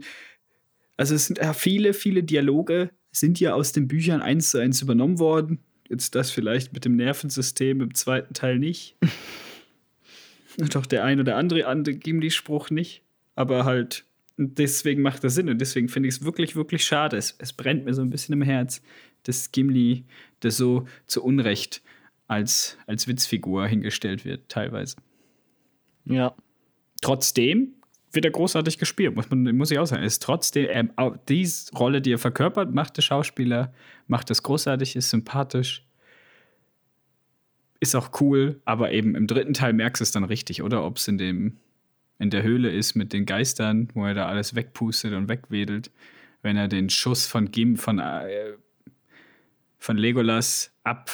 also es sind ja viele, viele Dialoge sind ja aus den Büchern eins zu eins übernommen worden. Jetzt das vielleicht mit dem Nervensystem im zweiten Teil nicht. Doch der ein oder andere, andere Gimli-Spruch nicht. Aber halt, deswegen macht das Sinn. Und deswegen finde ich es wirklich, wirklich schade. Es, es brennt mir so ein bisschen im Herz, dass Gimli, das so zu Unrecht als, als Witzfigur hingestellt wird, teilweise. Ja. Trotzdem wird er großartig gespielt, muss, man, muss ich auch sagen. ist trotzdem, ähm, diese Rolle, die er verkörpert, macht der Schauspieler, macht das großartig, ist sympathisch, ist auch cool, aber eben im dritten Teil merkst du es dann richtig, oder? Ob es in dem in der Höhle ist mit den Geistern, wo er da alles wegpustet und wegwedelt, wenn er den Schuss von Gim, von, äh, von Legolas ab,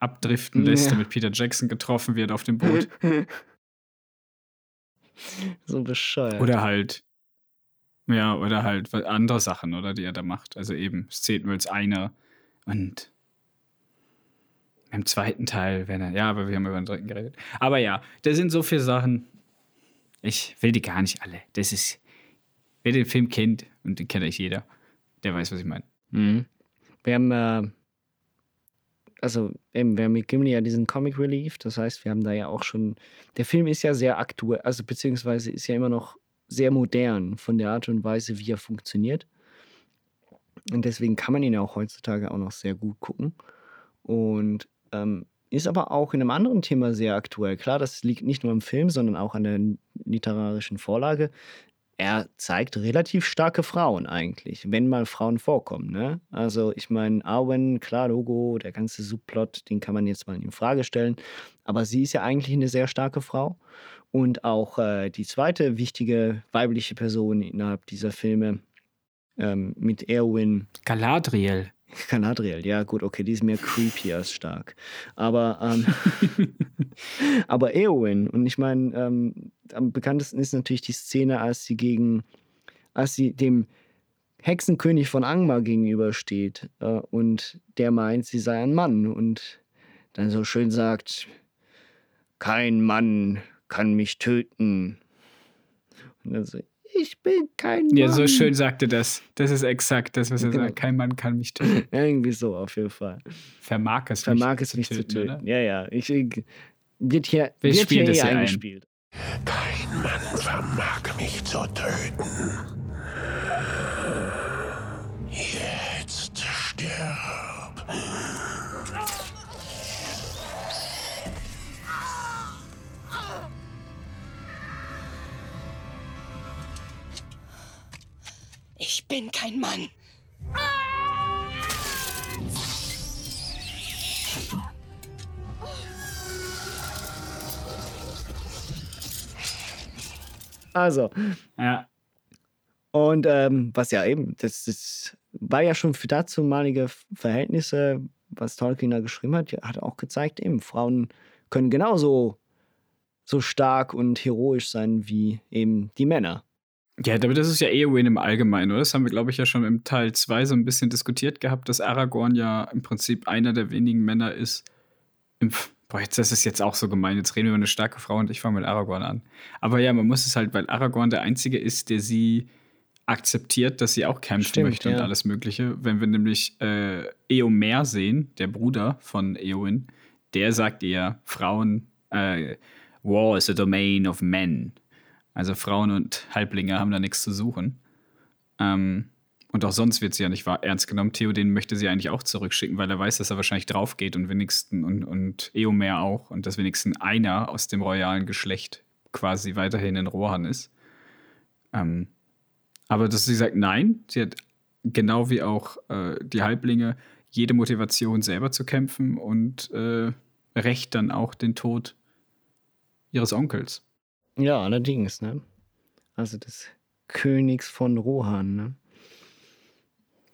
abdriften lässt, ja. damit Peter Jackson getroffen wird auf dem Boot. so bescheuert. Oder halt, ja, oder halt andere Sachen, oder, die er da macht. Also eben, es zählt nur als eine. Und im zweiten Teil, wenn er, ja, aber wir haben über den dritten geredet. Aber ja, da sind so viele Sachen. Ich will die gar nicht alle. Das ist, wer den Film kennt, und den kennt eigentlich jeder, der weiß, was ich meine. Mhm. Wir haben, äh, also eben, wir haben mit Gimli ja diesen Comic Relief, das heißt, wir haben da ja auch schon, der Film ist ja sehr aktuell, also beziehungsweise ist ja immer noch sehr modern von der Art und Weise, wie er funktioniert. Und deswegen kann man ihn ja auch heutzutage auch noch sehr gut gucken. Und ähm, ist aber auch in einem anderen Thema sehr aktuell. Klar, das liegt nicht nur im Film, sondern auch an der literarischen Vorlage er zeigt relativ starke Frauen eigentlich, wenn mal Frauen vorkommen. Ne? Also ich meine, Arwen, klar, Logo, der ganze Subplot, den kann man jetzt mal in Frage stellen. Aber sie ist ja eigentlich eine sehr starke Frau. Und auch äh, die zweite wichtige weibliche Person innerhalb dieser Filme ähm, mit Erwin. Galadriel. Galadriel, ja gut, okay, die ist mehr creepy als stark. Aber, ähm, aber Eowyn, und ich meine, ähm, am bekanntesten ist natürlich die Szene, als sie gegen, als sie dem Hexenkönig von Angmar gegenübersteht äh, und der meint, sie sei ein Mann und dann so schön sagt, kein Mann kann mich töten. Und dann so, ich bin kein Mann. Ja, so schön sagte das. Das ist exakt das, was er genau. sagt. Kein Mann kann mich töten. Irgendwie so, auf jeden Fall. Vermag es Vermag es mich zu töten. töten. Ja, ja. Ich, ich, wird hier, Wir wird hier, hier eingespielt. Ein. Kein Mann vermag mich zu töten. Jetzt stirb. Ich bin kein Mann. Also. Ja. Und ähm, was ja eben, das, das war ja schon für dazumalige Verhältnisse, was Tolkien da geschrieben hat, hat auch gezeigt, eben, Frauen können genauso so stark und heroisch sein wie eben die Männer. Ja, aber das ist ja Eowyn im Allgemeinen, oder? Das haben wir, glaube ich, ja schon im Teil 2 so ein bisschen diskutiert gehabt, dass Aragorn ja im Prinzip einer der wenigen Männer ist. Im, boah, jetzt das ist jetzt auch so gemein. Jetzt reden wir über eine starke Frau und ich fange mit Aragorn an. Aber ja, man muss es halt, weil Aragorn der Einzige ist, der sie akzeptiert, dass sie auch kämpfen Stimmt, möchte ja. und alles Mögliche. Wenn wir nämlich äh, Eomer sehen, der Bruder von Eowyn, der sagt ihr, Frauen, äh, War is a domain of men. Also Frauen und Halblinge haben da nichts zu suchen. Ähm, Und auch sonst wird sie ja nicht ernst genommen. Theoden möchte sie eigentlich auch zurückschicken, weil er weiß, dass er wahrscheinlich drauf geht und wenigstens und, und Eomer auch und dass wenigstens einer aus dem royalen Geschlecht quasi weiterhin in Rohan ist. Ähm, aber dass sie sagt, nein, sie hat genau wie auch äh, die Halblinge jede Motivation selber zu kämpfen und äh, rächt dann auch den Tod ihres Onkels. Ja, allerdings, ne? Also des Königs von Rohan, ne?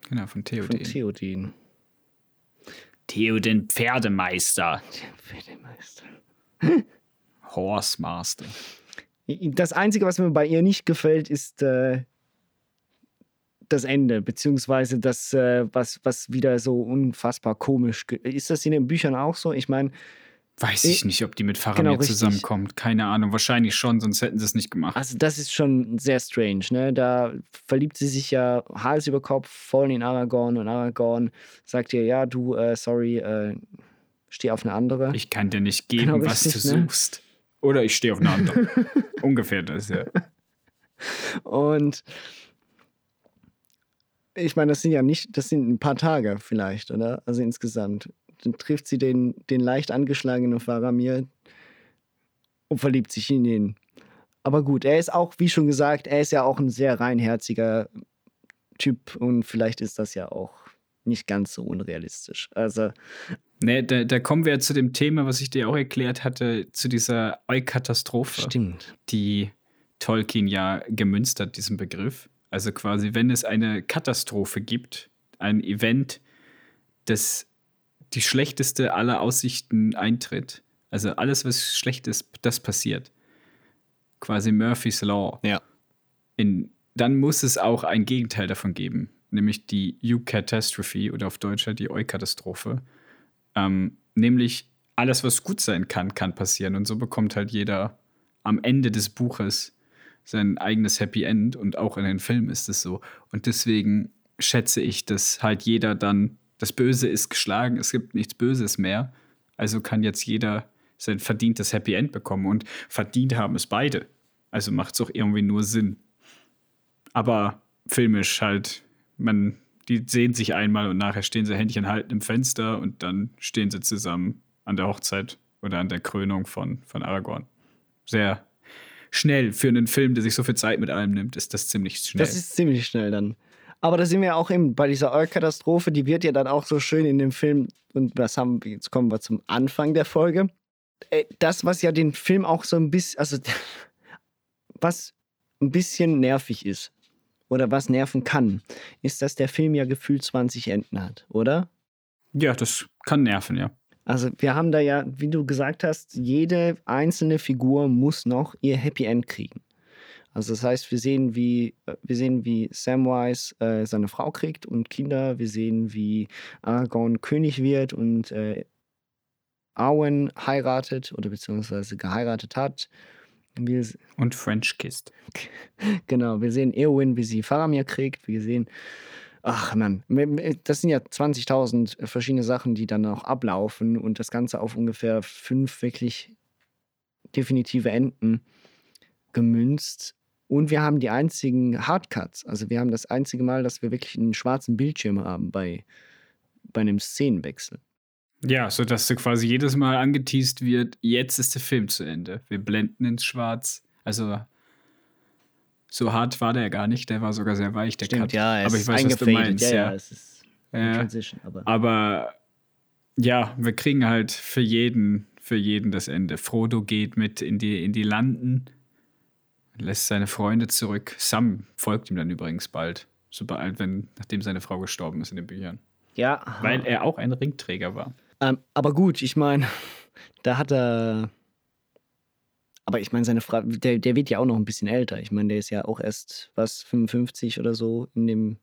Genau, von Theoden. Von Theoden. Theoden Pferdemeister. Pferdemeister. Horse Master. Das Einzige, was mir bei ihr nicht gefällt, ist äh, das Ende, beziehungsweise das, äh, was, was wieder so unfassbar komisch ist. das in den Büchern auch so? Ich meine. Weiß ich nicht, ob die mit Faramir genau, zusammenkommt. Keine Ahnung. Wahrscheinlich schon, sonst hätten sie es nicht gemacht. Also, das ist schon sehr strange, ne? Da verliebt sie sich ja Hals über Kopf voll in Aragorn und Aragorn sagt ihr, ja, du, äh, sorry, äh, steh auf eine andere. Ich kann dir nicht geben, genau, was richtig, du ne? suchst. Oder ich stehe auf eine andere. Ungefähr das, ja. Und ich meine, das sind ja nicht, das sind ein paar Tage vielleicht, oder? Also insgesamt. Dann trifft sie den, den leicht angeschlagenen Faramir und verliebt sich in ihn. Aber gut, er ist auch, wie schon gesagt, er ist ja auch ein sehr reinherziger Typ und vielleicht ist das ja auch nicht ganz so unrealistisch. Also. Ne, da, da kommen wir zu dem Thema, was ich dir auch erklärt hatte, zu dieser Eu-Katastrophe. Stimmt. Die Tolkien ja gemünzt hat, diesen Begriff. Also quasi, wenn es eine Katastrophe gibt, ein Event, das die schlechteste aller Aussichten eintritt, also alles, was schlecht ist, das passiert. Quasi Murphy's Law. Ja. In, dann muss es auch ein Gegenteil davon geben, nämlich die U-Catastrophe oder auf Deutsch die Eu-Katastrophe. Ähm, nämlich alles, was gut sein kann, kann passieren. Und so bekommt halt jeder am Ende des Buches sein eigenes Happy End und auch in den Filmen ist es so. Und deswegen schätze ich, dass halt jeder dann, das Böse ist geschlagen, es gibt nichts Böses mehr. Also kann jetzt jeder sein verdientes Happy End bekommen und verdient haben es beide. Also macht es auch irgendwie nur Sinn. Aber filmisch halt, man, die sehen sich einmal und nachher stehen sie Händchen halten im Fenster und dann stehen sie zusammen an der Hochzeit oder an der Krönung von, von Aragorn. Sehr schnell für einen Film, der sich so viel Zeit mit allem nimmt, ist das ziemlich schnell. Das ist ziemlich schnell dann. Aber da sind wir auch eben bei dieser Ölkatastrophe, die wird ja dann auch so schön in dem Film, und das haben, jetzt kommen wir zum Anfang der Folge. Äh, das, was ja den Film auch so ein bisschen, also was ein bisschen nervig ist oder was nerven kann, ist, dass der Film ja gefühlt 20 Enden hat, oder? Ja, das kann nerven, ja. Also wir haben da ja, wie du gesagt hast, jede einzelne Figur muss noch ihr Happy End kriegen. Also das heißt, wir sehen, wie, äh, wir sehen, wie Samwise äh, seine Frau kriegt und Kinder. Wir sehen, wie Aragorn König wird und äh, Arwen heiratet oder beziehungsweise geheiratet hat. Wir, und French kissed. genau, wir sehen Eowyn, wie sie Faramir kriegt. Wir sehen ach man, das sind ja 20.000 verschiedene Sachen, die dann auch ablaufen und das Ganze auf ungefähr fünf wirklich definitive Enden gemünzt. Und wir haben die einzigen Hardcuts. Also wir haben das einzige Mal, dass wir wirklich einen schwarzen Bildschirm haben bei, bei einem Szenenwechsel. Ja, sodass du quasi jedes Mal angeteased wird, jetzt ist der Film zu Ende. Wir blenden ins Schwarz. Also so hart war der gar nicht, der war sogar sehr weich, der Stimmt, Cut. Ja, aber ich weiß, was du meinst. Ja, ja, es ist eine Transition. Aber. aber ja, wir kriegen halt für jeden, für jeden das Ende. Frodo geht mit in die, in die Landen, lässt seine Freunde zurück. Sam folgt ihm dann übrigens bald, sobald, wenn, nachdem seine Frau gestorben ist in den Büchern. Ja. Weil er auch ein Ringträger war. Ähm, aber gut, ich meine, da hat er aber ich meine, seine Frau, der, der wird ja auch noch ein bisschen älter. Ich meine, der ist ja auch erst, was, 55 oder so in dem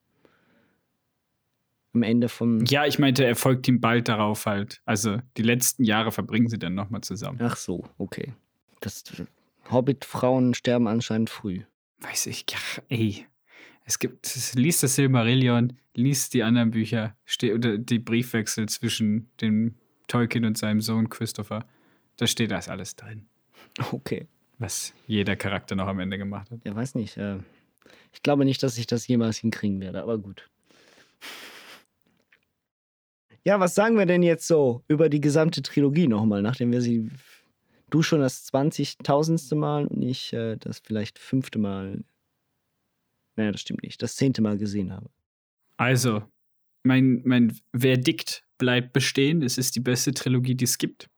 am Ende vom. Ja, ich meinte, er folgt ihm bald darauf halt. Also die letzten Jahre verbringen sie dann nochmal zusammen. Ach so, okay. Das Hobbit-Frauen sterben anscheinend früh. Weiß ich, ja, ey. Es gibt, liest das Silmarillion, liest die anderen Bücher, steht, oder die Briefwechsel zwischen dem Tolkien und seinem Sohn Christopher. Da steht das alles drin. Okay. Was jeder Charakter noch am Ende gemacht hat. Ja, weiß nicht. Äh, Ich glaube nicht, dass ich das jemals hinkriegen werde, aber gut. Ja, was sagen wir denn jetzt so über die gesamte Trilogie nochmal, nachdem wir sie, du schon das 20.000. Mal und ich äh, das vielleicht fünfte Mal, naja, das stimmt nicht, das zehnte Mal gesehen habe. Also, mein, mein Verdikt bleibt bestehen. Es ist die beste Trilogie, die es gibt.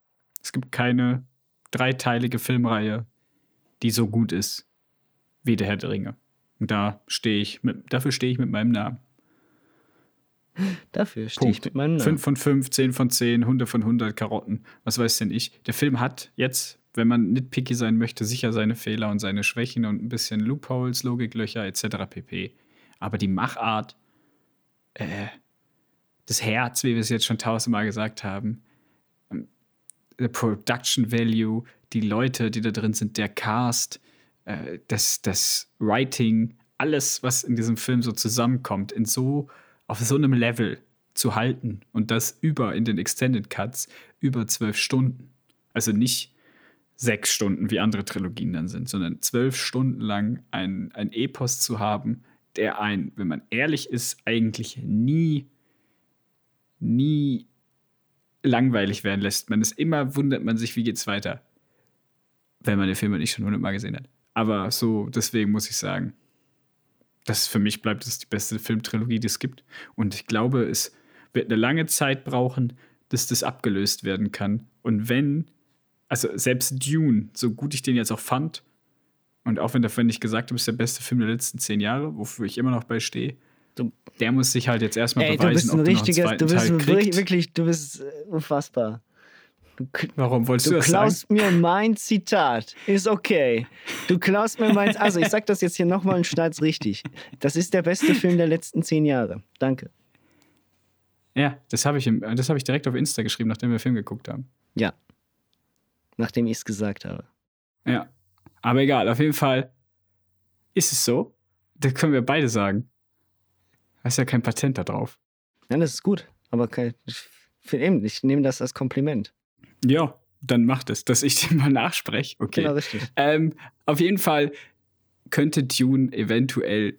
Es gibt keine dreiteilige Filmreihe, die so gut ist wie der Herr der Ringe. Und da stehe ich mit, dafür stehe ich mit meinem Namen. Dafür stehe ich mit meinem Namen. 5 von 5, 10 von 10, 100 von 100 Karotten. Was weiß denn ich? Der Film hat jetzt, wenn man nitpicky sein möchte, sicher seine Fehler und seine Schwächen und ein bisschen Loopholes, Logiklöcher etc. pp. Aber die Machart, äh, das Herz, wie wir es jetzt schon tausendmal gesagt haben, ähm, der Production Value, die Leute, die da drin sind, der Cast, äh, das, das Writing, alles, was in diesem Film so zusammenkommt, in so, auf so einem Level zu halten und das über in den Extended Cuts über zwölf Stunden. Also nicht sechs Stunden, wie andere Trilogien dann sind, sondern zwölf Stunden lang ein, ein Epos zu haben, der ein, wenn man ehrlich ist, eigentlich nie, nie langweilig werden lässt. Man ist immer, wundert man sich, wie geht's weiter, wenn man den Film nicht schon hundertmal gesehen hat. Aber so, deswegen muss ich sagen, das für mich bleibt es die beste Filmtrilogie, die es gibt. Und ich glaube, es wird eine lange Zeit brauchen, bis das abgelöst werden kann. Und wenn, also selbst Dune, so gut ich den jetzt auch fand, und auch wenn davon nicht gesagt habe, ist der beste Film der letzten zehn Jahre, wofür ich immer noch bei stehe, der muss sich halt jetzt erstmal Ey, beweisen, du bist ein ob er noch richtiges, du bist Teil wirklich, kriegt. wirklich, du bist äh, unfassbar. Du, Warum wolltest du, du das sagen? klaust mir mein Zitat. Ist okay. Du klaust mir mein. Also, ich sag das jetzt hier nochmal und schneid's richtig. Das ist der beste Film der letzten zehn Jahre. Danke. Ja, das habe ich, das hab ich direkt auf Insta geschrieben, nachdem wir den Film geguckt haben. Ja. Nachdem ich es gesagt habe. Ja. Aber egal, auf jeden Fall ist es so. Das können wir beide sagen. Da ist ja kein Patent da drauf. Nein, das ist gut. Aber kein, ich, eben, ich nehme das als Kompliment. Ja, dann macht es, dass ich den mal nachspreche. Okay. Genau, richtig. Ähm, auf jeden Fall könnte Dune eventuell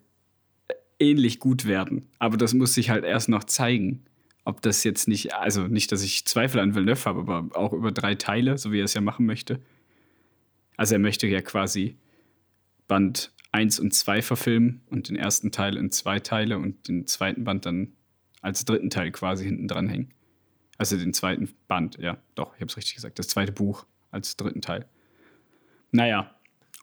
ähnlich gut werden. Aber das muss sich halt erst noch zeigen. Ob das jetzt nicht, also nicht, dass ich Zweifel an Villeneuve habe, aber auch über drei Teile, so wie er es ja machen möchte. Also er möchte ja quasi Band 1 und 2 verfilmen und den ersten Teil in zwei Teile und den zweiten Band dann als dritten Teil quasi hinten dranhängen. Also den zweiten Band, ja, doch, ich habe es richtig gesagt. Das zweite Buch als dritten Teil. Naja,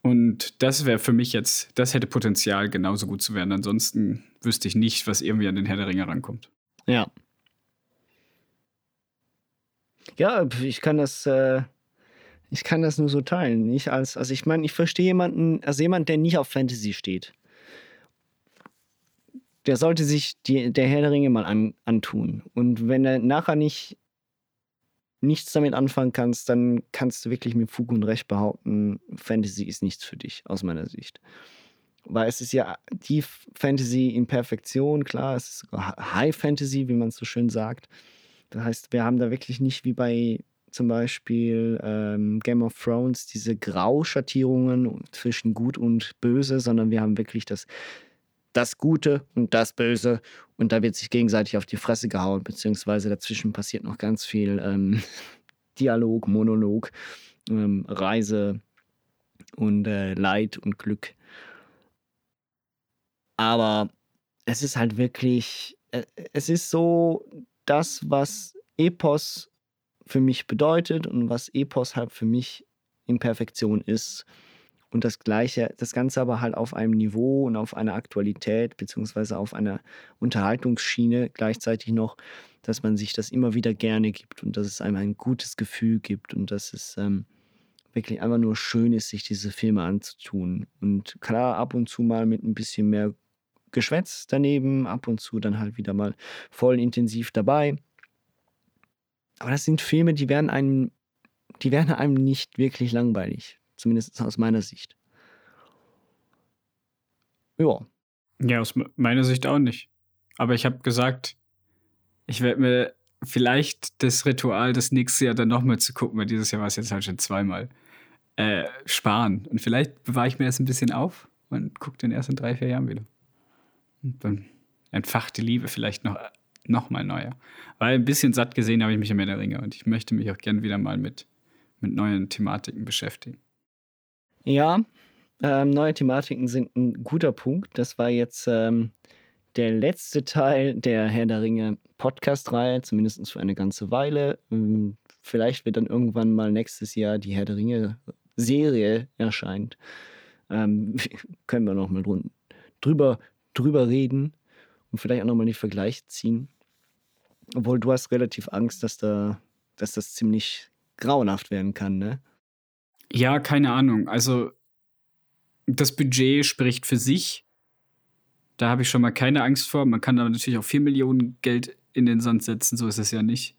und das wäre für mich jetzt, das hätte Potenzial, genauso gut zu werden. Ansonsten wüsste ich nicht, was irgendwie an den Herr der Ringe rankommt. Ja. Ja, ich kann das, äh, ich kann das nur so teilen. Nicht als, also ich meine, ich verstehe jemanden, also jemand, der nicht auf Fantasy steht. Der sollte sich die, der Herr der Ringe mal an, antun. Und wenn er nachher nicht nichts damit anfangen kannst, dann kannst du wirklich mit Fug und Recht behaupten, Fantasy ist nichts für dich, aus meiner Sicht. Weil es ist ja die Fantasy in Perfektion, klar, es ist High Fantasy, wie man es so schön sagt. Das heißt, wir haben da wirklich nicht wie bei zum Beispiel ähm, Game of Thrones diese Grauschattierungen zwischen Gut und Böse, sondern wir haben wirklich das, das Gute und das Böse und da wird sich gegenseitig auf die Fresse gehauen, beziehungsweise dazwischen passiert noch ganz viel ähm, Dialog, Monolog, ähm, Reise und äh, Leid und Glück. Aber es ist halt wirklich, äh, es ist so das, was Epos für mich bedeutet und was Epos halt für mich in Perfektion ist. Und das Gleiche, das Ganze aber halt auf einem Niveau und auf einer Aktualität, beziehungsweise auf einer Unterhaltungsschiene gleichzeitig noch, dass man sich das immer wieder gerne gibt und dass es einem ein gutes Gefühl gibt und dass es ähm, wirklich einfach nur schön ist, sich diese Filme anzutun. Und klar, ab und zu mal mit ein bisschen mehr Geschwätz daneben, ab und zu dann halt wieder mal voll intensiv dabei. Aber das sind Filme, die werden einem, die werden einem nicht wirklich langweilig. Zumindest aus meiner Sicht. Ja. Ja, aus me- meiner Sicht auch nicht. Aber ich habe gesagt, ich werde mir vielleicht das Ritual, das nächste Jahr dann nochmal zu gucken, weil dieses Jahr war es jetzt halt schon zweimal, äh, sparen. Und vielleicht bewahre ich mir das ein bisschen auf und gucke den erst in drei, vier Jahren wieder. Und dann entfacht die Liebe vielleicht noch, noch mal neuer. Weil ein bisschen satt gesehen habe ich mich Ende der Ringe und ich möchte mich auch gern wieder mal mit, mit neuen Thematiken beschäftigen. Ja, ähm, neue Thematiken sind ein guter Punkt. Das war jetzt ähm, der letzte Teil der Herr der Ringe Podcast-Reihe, zumindest für eine ganze Weile. Ähm, vielleicht wird dann irgendwann mal nächstes Jahr die Herr der Ringe Serie erscheint. Ähm, können wir noch mal drüber, drüber reden und vielleicht auch noch mal die Vergleiche ziehen. Obwohl du hast relativ Angst, dass da, dass das ziemlich grauenhaft werden kann, ne? Ja, keine Ahnung. Also das Budget spricht für sich. Da habe ich schon mal keine Angst vor. Man kann aber natürlich auch 4 Millionen Geld in den Sand setzen, so ist es ja nicht.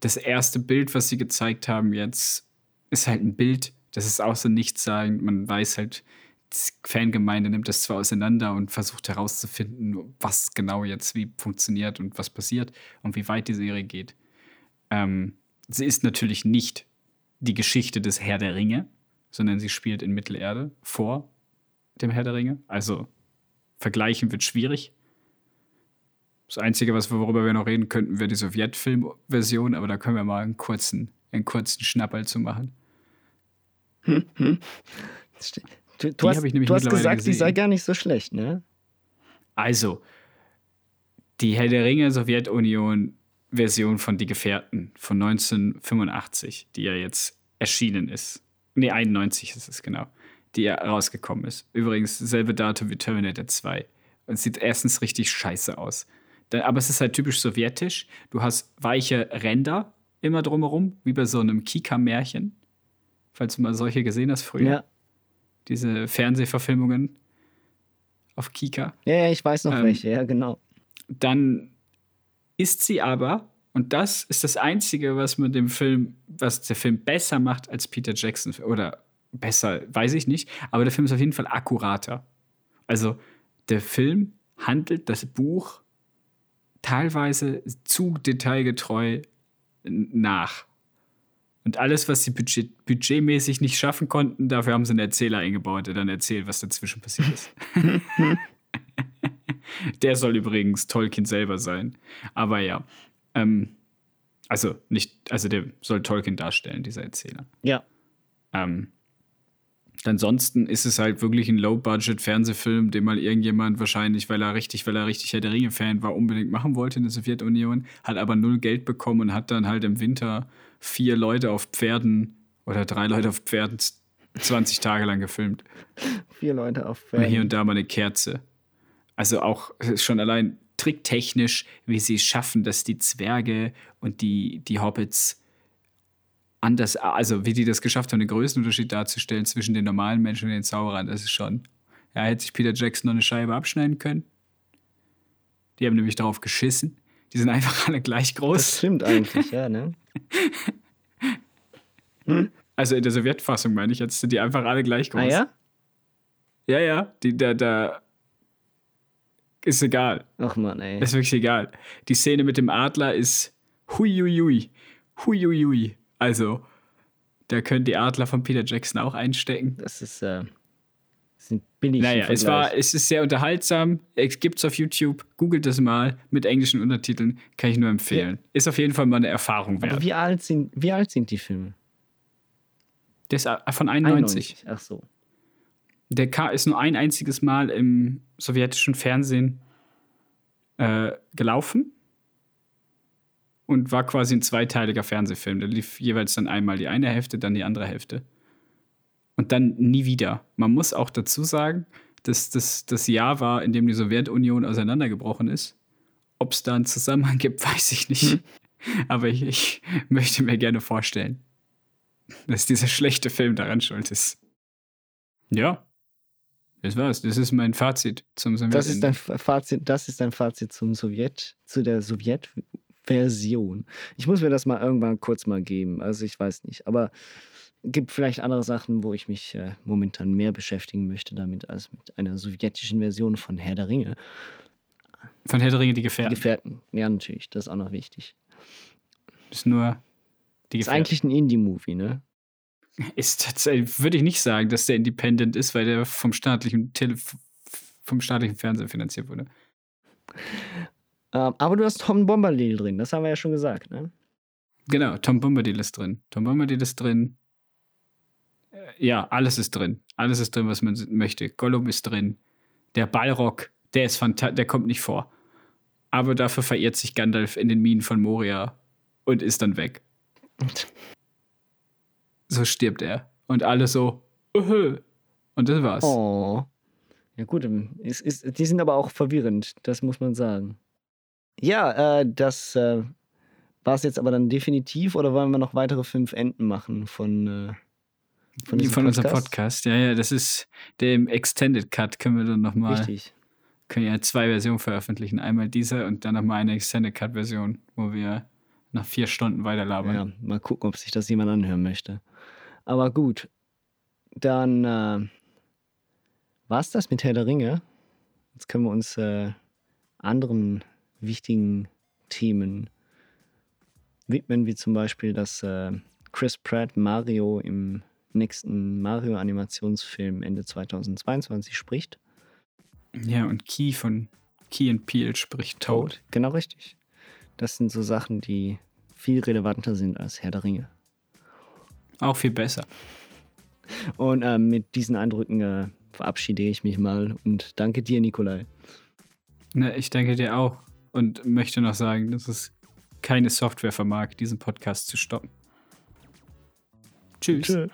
Das erste Bild, was sie gezeigt haben jetzt, ist halt ein Bild. Das ist außer nichts sagen. Man weiß halt, die Fangemeinde nimmt das zwar auseinander und versucht herauszufinden, was genau jetzt wie funktioniert und was passiert und wie weit die Serie geht. Ähm, sie ist natürlich nicht die Geschichte des Herr der Ringe, sondern sie spielt in Mittelerde vor dem Herr der Ringe. Also vergleichen wird schwierig. Das Einzige, was, worüber wir noch reden könnten, wäre die Sowjetfilm-Version, aber da können wir mal einen kurzen, einen kurzen Schnapperl zu machen. Hm, hm. Du, du hast, du hast gesagt, gesehen. die sei gar nicht so schlecht, ne? Also, die Herr der Ringe Sowjetunion Version von Die Gefährten von 1985, die ja jetzt erschienen ist. Ne, 91 ist es genau die rausgekommen ist. Übrigens, selbe Datum wie Terminator 2. Und sieht erstens richtig scheiße aus. Aber es ist halt typisch sowjetisch. Du hast weiche Ränder immer drumherum, wie bei so einem Kika-Märchen. Falls du mal solche gesehen hast früher. Ja. Diese Fernsehverfilmungen auf Kika. Ja, ja ich weiß noch ähm, welche, ja, genau. Dann ist sie aber, und das ist das Einzige, was mit dem Film, was der Film besser macht als Peter Jackson oder besser, weiß ich nicht, aber der Film ist auf jeden Fall akkurater. Also der Film handelt das Buch teilweise zu detailgetreu nach. Und alles, was sie budget budgetmäßig nicht schaffen konnten, dafür haben sie einen Erzähler eingebaut, der dann erzählt, was dazwischen passiert ist. der soll übrigens Tolkien selber sein. Aber ja. Ähm, also nicht, also der soll Tolkien darstellen, dieser Erzähler. Ja. Ähm, Ansonsten ist es halt wirklich ein Low-Budget-Fernsehfilm, den mal irgendjemand wahrscheinlich, weil er richtig, weil er richtig Herr der Ringe-Fan war, unbedingt machen wollte in der Sowjetunion, hat aber null Geld bekommen und hat dann halt im Winter vier Leute auf Pferden oder drei Leute auf Pferden 20 Tage lang gefilmt. Vier Leute auf Pferden. Und hier und da mal eine Kerze. Also auch schon allein tricktechnisch, wie sie es schaffen, dass die Zwerge und die, die Hobbits anders, also wie die das geschafft haben, den Größenunterschied darzustellen zwischen den normalen Menschen und den Zauberern, das ist schon. Ja, hätte sich Peter Jackson noch eine Scheibe abschneiden können. Die haben nämlich darauf geschissen. Die sind einfach alle gleich groß. Das stimmt eigentlich, ja, ne? Hm? Also in der Sowjetfassung meine ich jetzt, sind die einfach alle gleich groß. Ah ja? Ja, ja, die, da, da ist egal. Ach man, ey. Ist wirklich egal. Die Szene mit dem Adler ist huiuiui. Huiuiui. Also, da können die Adler von Peter Jackson auch einstecken. Das ist, äh, sind billig. Naja, es, war, es ist sehr unterhaltsam. Es gibt es auf YouTube. Googelt das mal mit englischen Untertiteln. Kann ich nur empfehlen. Ja. Ist auf jeden Fall mal eine Erfahrung wert. Aber wie alt sind, wie alt sind die Filme? Der ist äh, von 91. 91. Ach so. Der K ist nur ein einziges Mal im sowjetischen Fernsehen äh, gelaufen und war quasi ein zweiteiliger Fernsehfilm. Der lief jeweils dann einmal die eine Hälfte, dann die andere Hälfte. Und dann nie wieder. Man muss auch dazu sagen, dass das das Jahr war, in dem die Sowjetunion auseinandergebrochen ist. Ob es da einen Zusammenhang gibt, weiß ich nicht. Hm. Aber ich, ich, möchte mir gerne vorstellen, dass dieser schlechte Film daran schuld ist. Ja. Das war's. Das ist mein Fazit zum Sowjet. Das ist dein Fazit, das ist dein Fazit zum Sowjet, zu der Sowjet Version. Ich muss mir das mal irgendwann kurz mal geben. Also ich weiß nicht. Aber gibt vielleicht andere Sachen, wo ich mich äh, momentan mehr beschäftigen möchte damit, als mit einer sowjetischen Version von Herr der Ringe. Von Herr der Ringe, die Gefährten. Die Gefährten, ja, natürlich. Das ist auch noch wichtig. Ist nur die Gefährten. Ist eigentlich ein Indie-Movie, ne? Ist tatsächlich, würde ich nicht sagen, dass der independent ist, weil der vom staatlichen Tele vom staatlichen Fernsehen finanziert wurde. Ähm, aber du hast Tom Bombadil drin, das haben wir ja schon gesagt, ne? Genau, Tom Bombadil ist drin. Tom Bombadil ist drin. Äh, Ja, alles ist drin. Alles ist drin, was man möchte. Gollum ist drin. Der Balrog, der ist fantastisch, der kommt nicht vor. Aber dafür verirrt sich Gandalf in den Minen von Moria und ist dann weg. So stirbt er. Und alle so, öhö. Und das war's. Oh. Ja, gut, ähm, es ist, die sind aber auch verwirrend, das muss man sagen. Ja, äh, das äh, war es jetzt aber dann definitiv oder wollen wir noch weitere fünf Enden machen von, äh, Von, von unserem Podcast? Ja, ja, das ist der Extended Cut. Können wir dann nochmal. Richtig. Können ja zwei Versionen veröffentlichen. Einmal diese und dann nochmal eine Extended Cut Version, wo wir nach vier Stunden weiterlabern. Ja, mal gucken, ob sich das jemand anhören möchte. Aber gut, dann äh, war es das mit Herr der Ringe. Jetzt können wir uns äh, anderen wichtigen Themen widmen, wie zum Beispiel, dass äh, Chris Pratt Mario im nächsten Mario-Animationsfilm Ende 2022 spricht. Ja, und Key von Key and Peele spricht Toad. Genau richtig. Das sind so Sachen, die viel relevanter sind als Herr der Ringe. Auch viel besser. Und äh, mit diesen Eindrücken äh, verabschiede ich mich mal und danke dir, Nikolai. Ne, ich danke dir auch und möchte noch sagen, dass es keine Software vermag, diesen Podcast zu stoppen. Tschüss. Tschö.